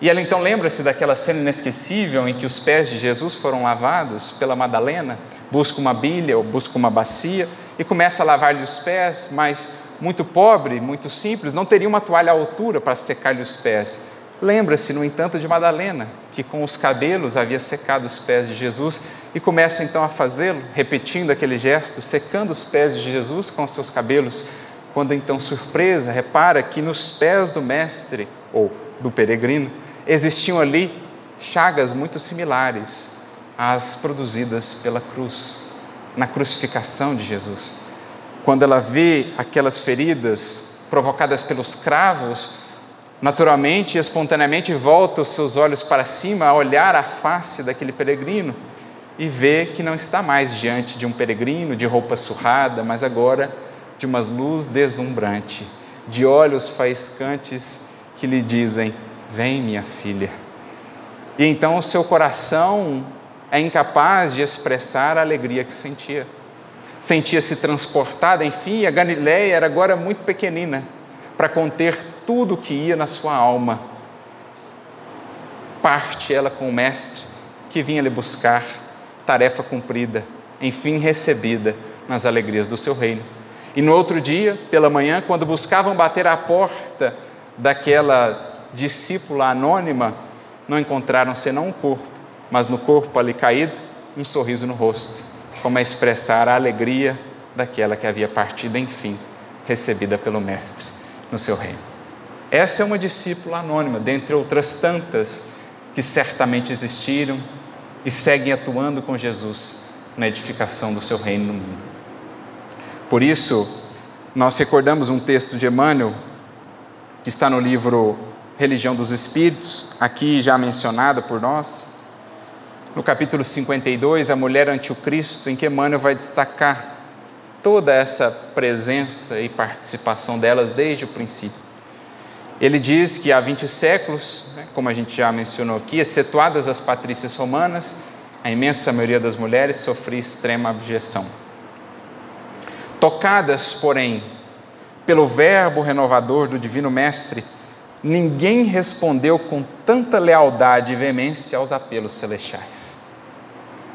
e ela então lembra-se daquela cena inesquecível em que os pés de Jesus foram lavados pela Madalena, busca uma bilha ou busca uma bacia e começa a lavar-lhe os pés, mas muito pobre, muito simples, não teria uma toalha à altura para secar-lhe os pés. Lembra-se, no entanto, de Madalena, que com os cabelos havia secado os pés de Jesus e começa então a fazê-lo, repetindo aquele gesto, secando os pés de Jesus com seus cabelos. Quando então, surpresa, repara que nos pés do Mestre, ou do peregrino, existiam ali chagas muito similares às produzidas pela cruz, na crucificação de Jesus quando ela vê aquelas feridas provocadas pelos cravos, naturalmente e espontaneamente volta os seus olhos para cima a olhar a face daquele peregrino e vê que não está mais diante de um peregrino de roupa surrada, mas agora de uma luz deslumbrante, de olhos faiscantes que lhe dizem: Vem, minha filha. E então o seu coração é incapaz de expressar a alegria que sentia. sentia-se transportada, enfim, a Galiléia era agora muito pequenina para conter tudo o que ia na sua alma. Parte ela com o Mestre que vinha lhe buscar, tarefa cumprida, enfim recebida nas alegrias do seu reino. E no outro dia, pela manhã, quando buscavam bater à porta daquela discípula anônima, não encontraram senão um corpo, mas no corpo ali caído, um sorriso no rosto, como a expressar a alegria daquela que havia partido, enfim, recebida pelo Mestre no seu reino. Essa é uma discípula anônima, dentre outras tantas que certamente existiram e seguem atuando com Jesus na edificação do seu reino no mundo. Por isso, nós recordamos um texto de Emmanuel, que está no livro Religião dos Espíritos, aqui já mencionado por nós. No capítulo 52, a mulher ante o Cristo, em que Emmanuel vai destacar toda essa presença e participação delas desde o princípio. Ele diz que há 20 séculos, né, como a gente já mencionou aqui, excetuadas as patrícias romanas, a imensa maioria das mulheres sofria extrema abjeção. Tocadas, porém, pelo verbo renovador do Divino Mestre, ninguém respondeu com tanta lealdade e veemência aos apelos celestiais.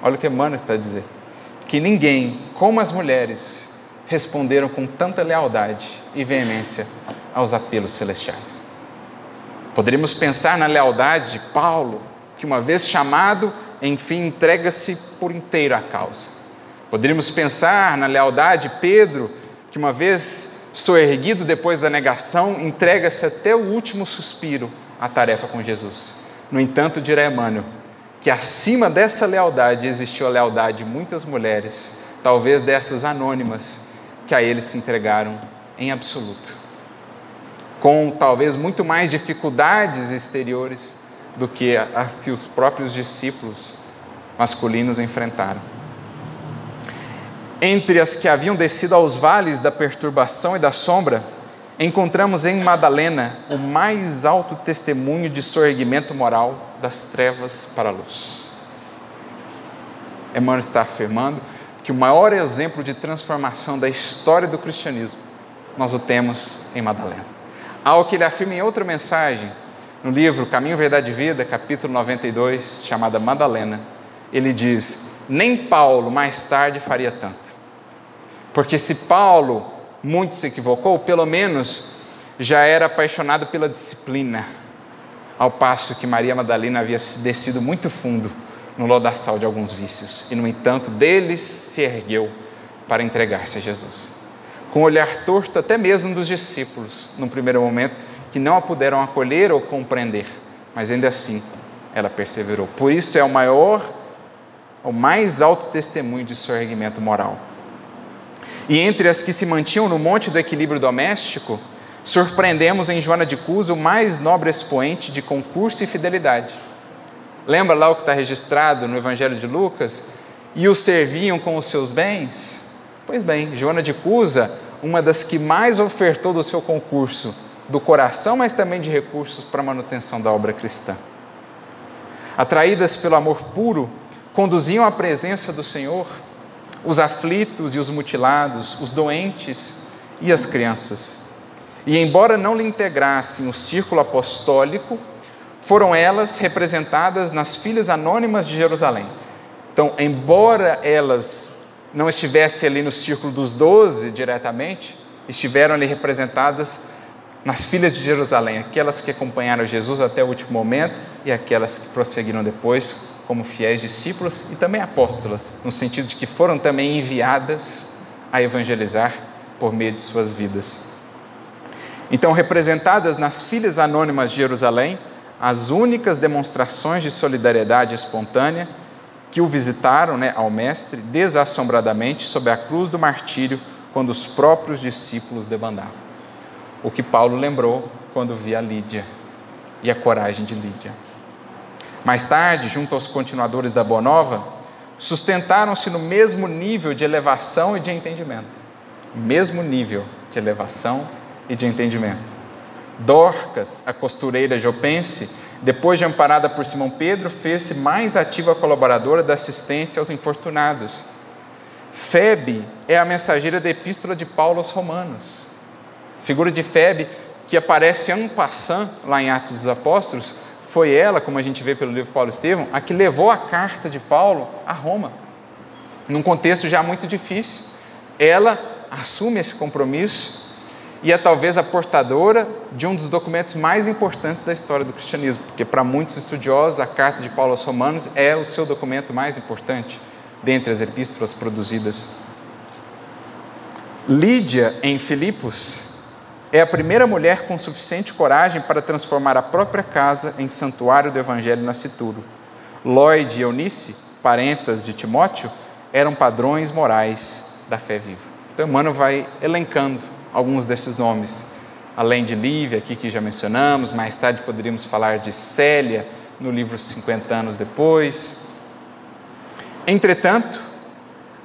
Olha o que Emmanuel está a dizer. Que ninguém, como as mulheres, responderam com tanta lealdade e veemência aos apelos celestiais. Poderíamos pensar na lealdade de Paulo, que uma vez chamado, enfim, entrega-se por inteiro à causa. Poderíamos pensar na lealdade de Pedro, que uma vez soerguido depois da negação, entrega-se até o último suspiro à tarefa com Jesus. No entanto, dirá Emmanuel que acima dessa lealdade existiu a lealdade de muitas mulheres, talvez dessas anônimas, que a ele se entregaram em absoluto, com talvez muito mais dificuldades exteriores do que as que os próprios discípulos masculinos enfrentaram. Entre as que haviam descido aos vales da perturbação e da sombra, encontramos em Madalena o mais alto testemunho de sorgimento moral das trevas para a luz. Emmanuel está afirmando que o maior exemplo de transformação da história do cristianismo nós o temos em Madalena. Algo que ele afirma em outra mensagem, no livro Caminho, Verdade e Vida, capítulo 92, chamada Madalena, ele diz: Nem Paulo mais tarde faria tanto. Porque se Paulo muito se equivocou, pelo menos já era apaixonado pela disciplina, ao passo que Maria Madalena havia descido muito fundo no lodaçal de alguns vícios, e no entanto deles se ergueu para entregar-se a Jesus. Com o olhar torto até mesmo dos discípulos, num primeiro momento, que não a puderam acolher ou compreender, mas ainda assim ela perseverou. Por isso é o maior, o mais alto testemunho de seu erguimento moral. E entre as que se mantinham no monte do equilíbrio doméstico, surpreendemos em Joana de Cusa o mais nobre expoente de concurso e fidelidade. Lembra lá o que está registrado no Evangelho de Lucas? E o serviam com os seus bens? Pois bem, Joana de Cusa, uma das que mais ofertou do seu concurso, do coração, mas também de recursos para a manutenção da obra cristã. Atraídas pelo amor puro, conduziam à presença do Senhor os aflitos e os mutilados, os doentes e as crianças. E embora não lhe integrassem o círculo apostólico, foram elas representadas nas filhas anônimas de Jerusalém. Então, embora elas não estivessem ali no círculo dos doze diretamente, estiveram ali representadas nas filhas de Jerusalém, aquelas que acompanharam Jesus até o último momento e aquelas que prosseguiram depois como fiéis discípulos e também apóstolas, no sentido de que foram também enviadas a evangelizar por meio de suas vidas. Então, representadas nas filhas anônimas de Jerusalém, as únicas demonstrações de solidariedade espontânea que o visitaram né, ao Mestre desassombradamente sob a cruz do martírio, quando os próprios discípulos debandavam. O que Paulo lembrou quando via Lídia e a coragem de Lídia. Mais tarde, junto aos continuadores da Boa Nova, sustentaram-se no mesmo nível de elevação e de entendimento. Mesmo nível de elevação e de entendimento. Dorcas, a costureira jopense, depois de amparada por Simão Pedro, fez-se mais ativa colaboradora da assistência aos infortunados. Febe é a mensageira da epístola de Paulo aos Romanos. Figura de Febe, que aparece en passant lá em Atos dos Apóstolos, foi ela, como a gente vê pelo livro Paulo Estevão, a que levou a carta de Paulo a Roma. Num contexto já muito difícil. Ela assume esse compromisso e é talvez a portadora de um dos documentos mais importantes da história do cristianismo, porque para muitos estudiosos a carta de Paulo aos Romanos é o seu documento mais importante dentre as epístolas produzidas. Lídia, em Filipos, é a primeira mulher com suficiente coragem para transformar a própria casa em santuário do Evangelho nascituro. Lloyd e Eunice, parentas de Timóteo, eram padrões morais da fé viva. Então, Emmanuel vai elencando alguns desses nomes. Além de Lívia, aqui que já mencionamos, mais tarde poderíamos falar de Célia, no livro 50 anos depois. Entretanto,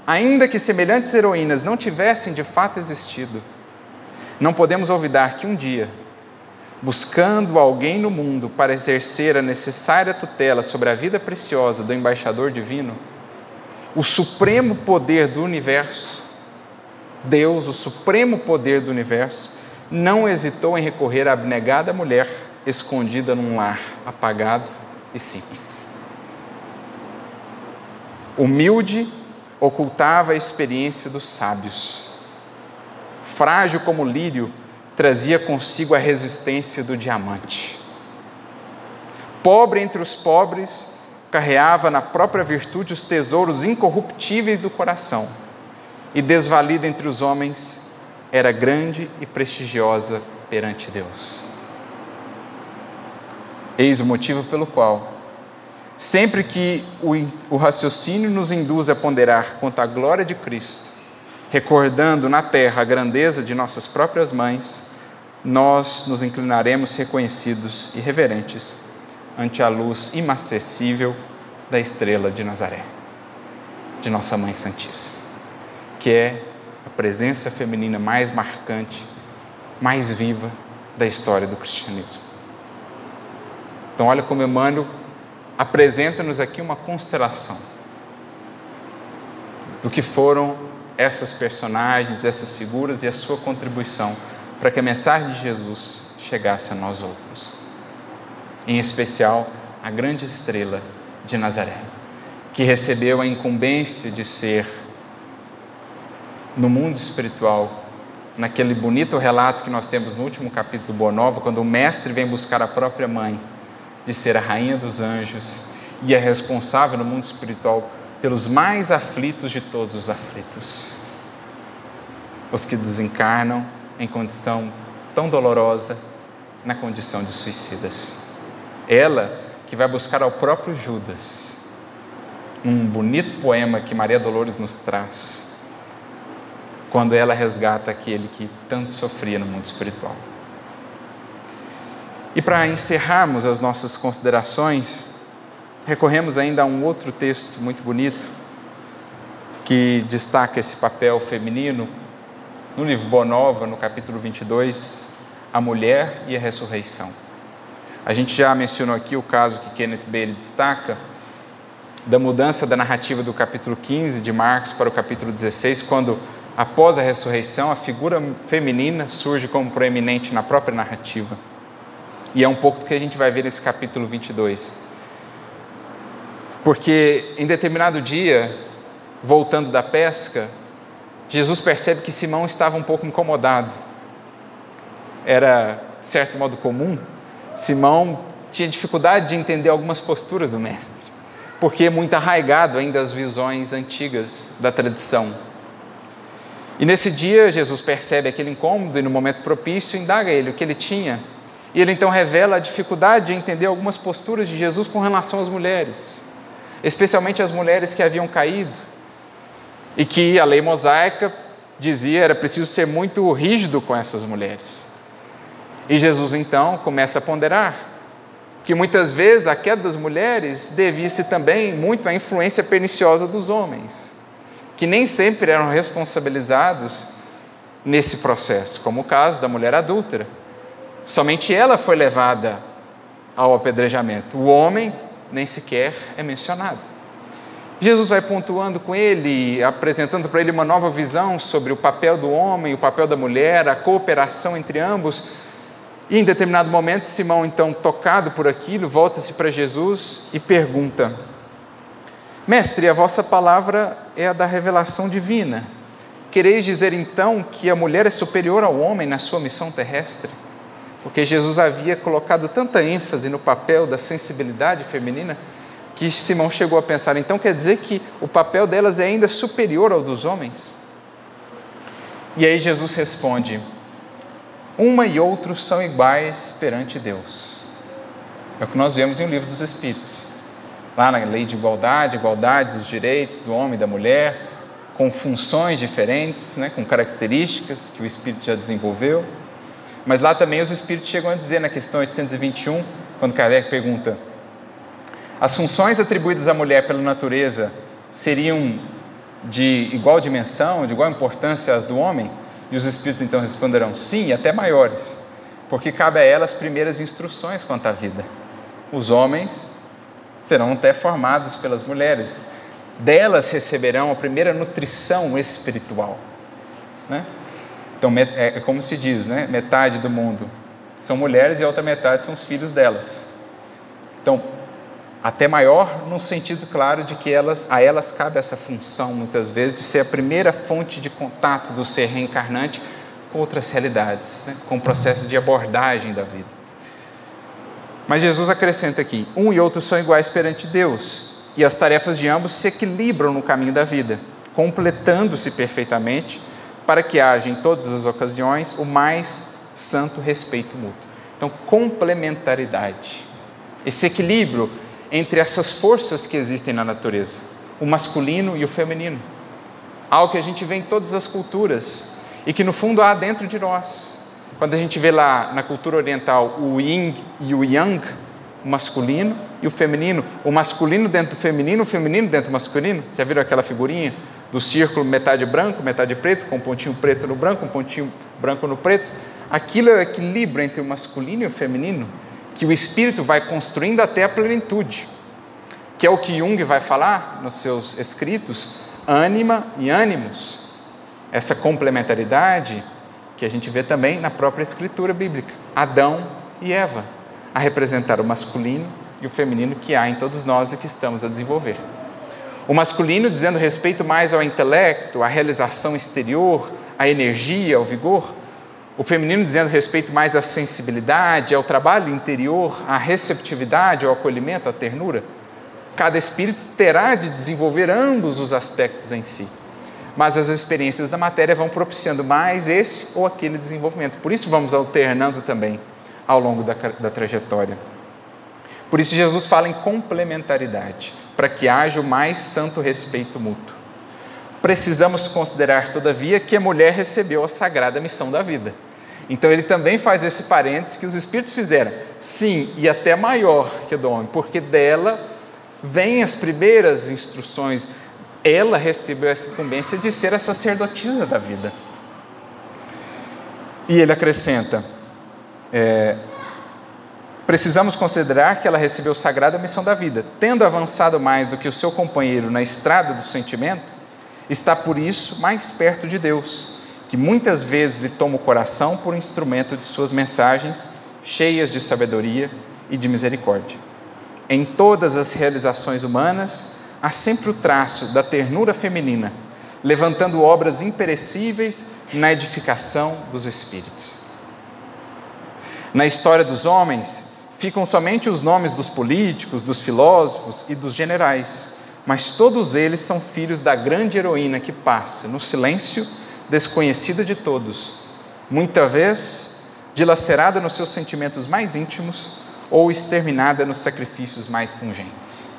ainda que semelhantes heroínas não tivessem de fato existido, não podemos olvidar que um dia, buscando alguém no mundo para exercer a necessária tutela sobre a vida preciosa do embaixador divino, o supremo poder do universo Deus, o supremo poder do universo, não hesitou em recorrer à abnegada mulher escondida num lar apagado e simples. Humilde, ocultava a experiência dos sábios. Frágil como lírio, trazia consigo a resistência do diamante. Pobre entre os pobres, carreava na própria virtude os tesouros incorruptíveis do coração e desvalida entre os homens, era grande e prestigiosa perante Deus. Eis o motivo pelo qual, sempre que o, o raciocínio nos induz a ponderar quanto à glória de Cristo, recordando na terra a grandeza de nossas próprias mães, nós nos inclinaremos reconhecidos e reverentes ante a luz inacessível da estrela de Nazaré, de nossa Mãe Santíssima que é a presença feminina mais marcante, mais viva da história do cristianismo. Então, olha como Emmanuel apresenta-nos aqui uma constelação do que foram essas personagens, essas figuras e a sua contribuição para que a mensagem de Jesus chegasse a nós outros. Em especial, a grande estrela de Nazaré, que recebeu a incumbência de ser no mundo espiritual, naquele bonito relato que nós temos no último capítulo do Boa Nova, quando o mestre vem buscar a própria mãe de ser a rainha dos anjos e é responsável no mundo espiritual pelos mais aflitos de todos os aflitos. Os que desencarnam em condição tão dolorosa, na condição de suicidas. Ela que vai buscar ao próprio Judas, um bonito poema que Maria Dolores nos traz quando ela resgata aquele que tanto sofria no mundo espiritual. E para encerrarmos as nossas considerações, recorremos ainda a um outro texto muito bonito que destaca esse papel feminino no livro Boa Nova, no capítulo 22, A Mulher e a Ressurreição. A gente já mencionou aqui o caso que Kenneth Bailey destaca da mudança da narrativa do capítulo 15 de Marcos para o capítulo 16, quando após a ressurreição, a figura feminina surge como proeminente na própria narrativa. E é um pouco do que a gente vai ver nesse capítulo 22. Porque em determinado dia, voltando da pesca, Jesus percebe que Simão estava um pouco incomodado. Era, de certo modo, comum. Simão tinha dificuldade de entender algumas posturas do Mestre, porque é muito arraigado ainda as visões antigas da tradição e nesse dia, Jesus percebe aquele incômodo e, no momento propício, indaga ele o que ele tinha. E ele então revela a dificuldade de entender algumas posturas de Jesus com relação às mulheres, especialmente as mulheres que haviam caído e que a lei mosaica dizia era preciso ser muito rígido com essas mulheres. E Jesus então começa a ponderar que muitas vezes a queda das mulheres devia-se também muito à influência perniciosa dos homens que nem sempre eram responsabilizados nesse processo, como o caso da mulher adúltera. Somente ela foi levada ao apedrejamento. O homem nem sequer é mencionado. Jesus vai pontuando com ele, apresentando para ele uma nova visão sobre o papel do homem, o papel da mulher, a cooperação entre ambos. E em determinado momento, Simão, então tocado por aquilo, volta-se para Jesus e pergunta: Mestre, a vossa palavra é a da revelação divina. Quereis dizer então que a mulher é superior ao homem na sua missão terrestre? Porque Jesus havia colocado tanta ênfase no papel da sensibilidade feminina que Simão chegou a pensar: então quer dizer que o papel delas é ainda superior ao dos homens? E aí Jesus responde: uma e outro são iguais perante Deus. É o que nós vemos em o livro dos Espíritos. Lá na lei de igualdade, igualdade dos direitos do homem e da mulher, com funções diferentes, né, com características que o Espírito já desenvolveu. Mas lá também os Espíritos chegam a dizer na questão 821, quando Kardec pergunta: as funções atribuídas à mulher pela natureza seriam de igual dimensão, de igual importância às do homem? E os Espíritos então responderão: sim, até maiores, porque cabe a elas primeiras instruções quanto à vida. Os homens serão até formados pelas mulheres, delas receberão a primeira nutrição espiritual. Né? Então, é, é como se diz, né? metade do mundo são mulheres e a outra metade são os filhos delas. Então, até maior no sentido claro de que elas, a elas cabe essa função, muitas vezes, de ser a primeira fonte de contato do ser reencarnante com outras realidades, né? com o processo de abordagem da vida. Mas Jesus acrescenta aqui: um e outro são iguais perante Deus, e as tarefas de ambos se equilibram no caminho da vida, completando-se perfeitamente, para que haja em todas as ocasiões o mais santo respeito mútuo. Então, complementaridade. Esse equilíbrio entre essas forças que existem na natureza, o masculino e o feminino. Algo que a gente vê em todas as culturas e que no fundo há dentro de nós. Quando a gente vê lá na cultura oriental o yin e o yang, o masculino e o feminino, o masculino dentro do feminino, o feminino dentro do masculino. Já viram aquela figurinha do círculo metade branco, metade preto, com um pontinho preto no branco, um pontinho branco no preto? Aquilo é o equilíbrio entre o masculino e o feminino, que o espírito vai construindo até a plenitude, que é o que Jung vai falar nos seus escritos, ânima e ânimos. Essa complementaridade que a gente vê também na própria escritura bíblica, Adão e Eva a representar o masculino e o feminino que há em todos nós e que estamos a desenvolver. O masculino dizendo respeito mais ao intelecto, à realização exterior, à energia, ao vigor. O feminino dizendo respeito mais à sensibilidade, ao trabalho interior, à receptividade, ao acolhimento, à ternura. Cada espírito terá de desenvolver ambos os aspectos em si. Mas as experiências da matéria vão propiciando mais esse ou aquele desenvolvimento. Por isso vamos alternando também ao longo da, da trajetória. Por isso, Jesus fala em complementaridade, para que haja o mais santo respeito mútuo. Precisamos considerar, todavia, que a mulher recebeu a sagrada missão da vida. Então, ele também faz esse parênteses que os Espíritos fizeram. Sim, e até maior que a do homem, porque dela vêm as primeiras instruções. Ela recebeu essa incumbência de ser a sacerdotisa da vida. E ele acrescenta: é, precisamos considerar que ela recebeu sagrada missão da vida, tendo avançado mais do que o seu companheiro na estrada do sentimento, está por isso mais perto de Deus, que muitas vezes lhe toma o coração por instrumento de suas mensagens cheias de sabedoria e de misericórdia. Em todas as realizações humanas, há sempre o traço da ternura feminina, levantando obras imperecíveis na edificação dos espíritos. Na história dos homens, ficam somente os nomes dos políticos, dos filósofos e dos generais, mas todos eles são filhos da grande heroína que passa no silêncio, desconhecida de todos, muita vez dilacerada nos seus sentimentos mais íntimos ou exterminada nos sacrifícios mais pungentes.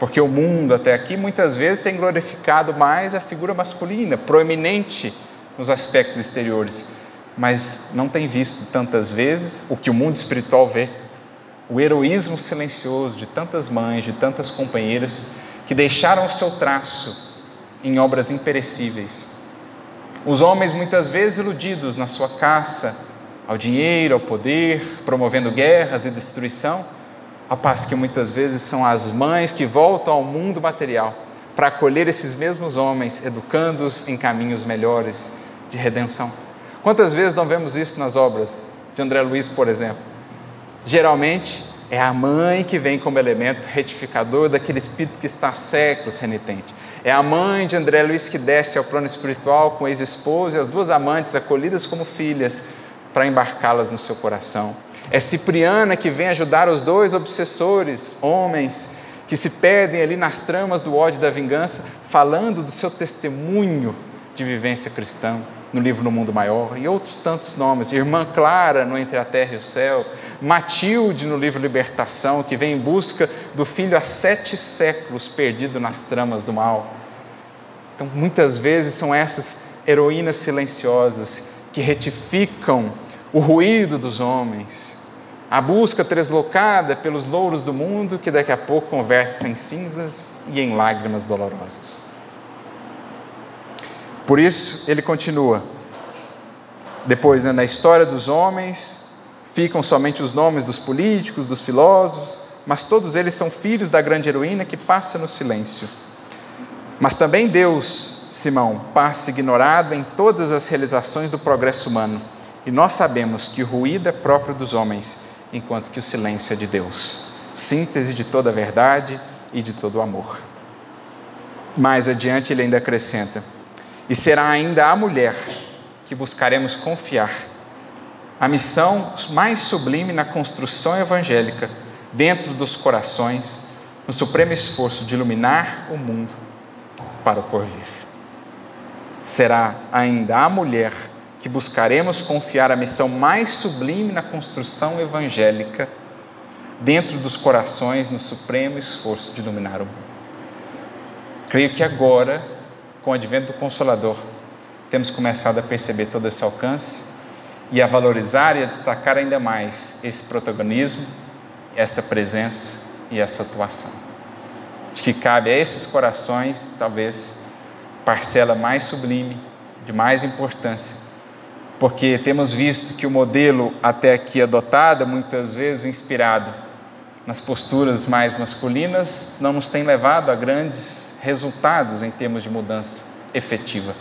Porque o mundo até aqui muitas vezes tem glorificado mais a figura masculina, proeminente nos aspectos exteriores, mas não tem visto tantas vezes o que o mundo espiritual vê. O heroísmo silencioso de tantas mães, de tantas companheiras que deixaram o seu traço em obras imperecíveis. Os homens, muitas vezes iludidos na sua caça ao dinheiro, ao poder, promovendo guerras e destruição, A paz que muitas vezes são as mães que voltam ao mundo material para acolher esses mesmos homens, educando-os em caminhos melhores de redenção. Quantas vezes não vemos isso nas obras de André Luiz, por exemplo? Geralmente é a mãe que vem como elemento retificador daquele espírito que está há séculos renitente. É a mãe de André Luiz que desce ao plano espiritual com ex-esposo e as duas amantes acolhidas como filhas para embarcá-las no seu coração. É Cipriana que vem ajudar os dois obsessores, homens, que se perdem ali nas tramas do ódio e da vingança, falando do seu testemunho de vivência cristã no livro No Mundo Maior e outros tantos nomes. Irmã Clara no Entre a Terra e o Céu, Matilde no livro Libertação, que vem em busca do filho há sete séculos perdido nas tramas do mal. Então, muitas vezes são essas heroínas silenciosas que retificam o ruído dos homens, a busca deslocada pelos louros do mundo que daqui a pouco converte-se em cinzas e em lágrimas dolorosas. Por isso, ele continua. Depois, né, na história dos homens, ficam somente os nomes dos políticos, dos filósofos, mas todos eles são filhos da grande heroína que passa no silêncio. Mas também Deus, Simão, passa ignorado em todas as realizações do progresso humano. E nós sabemos que o ruído é próprio dos homens, enquanto que o silêncio é de Deus síntese de toda a verdade e de todo o amor. Mais adiante ele ainda acrescenta: E será ainda a mulher que buscaremos confiar a missão mais sublime na construção evangélica dentro dos corações, no supremo esforço de iluminar o mundo para o porvir. Será ainda a mulher que buscaremos confiar a missão mais sublime na construção evangélica dentro dos corações no supremo esforço de dominar o mundo. Creio que agora, com o advento do Consolador, temos começado a perceber todo esse alcance e a valorizar e a destacar ainda mais esse protagonismo, essa presença e essa atuação. De que cabe a esses corações, talvez, parcela mais sublime, de mais importância, porque temos visto que o modelo até aqui adotado, muitas vezes inspirado nas posturas mais masculinas, não nos tem levado a grandes resultados em termos de mudança efetiva.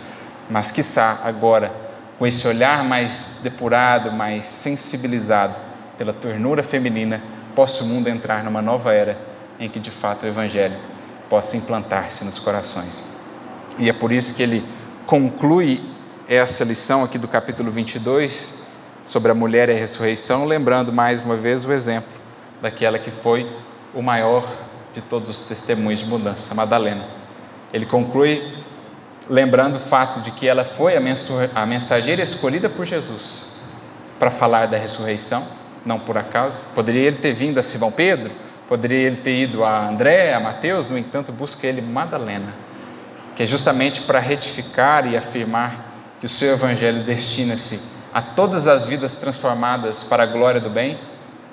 Mas, quiçá, agora, com esse olhar mais depurado, mais sensibilizado pela ternura feminina, possa o mundo entrar numa nova era em que, de fato, o Evangelho possa implantar-se nos corações. E é por isso que ele conclui essa lição aqui do capítulo 22 sobre a mulher e a ressurreição, lembrando mais uma vez o exemplo daquela que foi o maior de todos os testemunhos de mudança, Madalena. Ele conclui lembrando o fato de que ela foi a mensageira escolhida por Jesus para falar da ressurreição, não por acaso. Poderia ele ter vindo a Simão Pedro, poderia ele ter ido a André, a Mateus, no entanto, busca ele Madalena, que é justamente para retificar e afirmar que o seu evangelho destina-se a todas as vidas transformadas para a glória do bem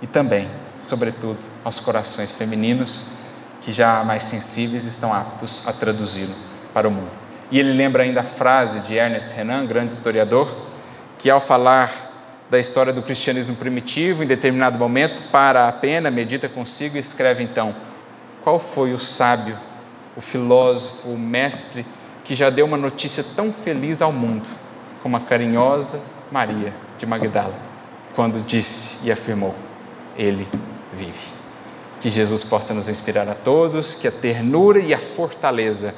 e também, sobretudo, aos corações femininos que já mais sensíveis estão aptos a traduzi-lo para o mundo. E ele lembra ainda a frase de Ernest Renan, grande historiador, que ao falar da história do cristianismo primitivo, em determinado momento, para a pena, medita consigo e escreve então: qual foi o sábio, o filósofo, o mestre que já deu uma notícia tão feliz ao mundo como a carinhosa Maria de Magdala, quando disse e afirmou: Ele vive. Que Jesus possa nos inspirar a todos, que a ternura e a fortaleza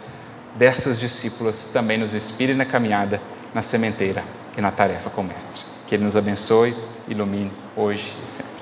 dessas discípulas também nos inspire na caminhada, na sementeira e na tarefa com o Mestre. Que Ele nos abençoe, ilumine hoje e sempre.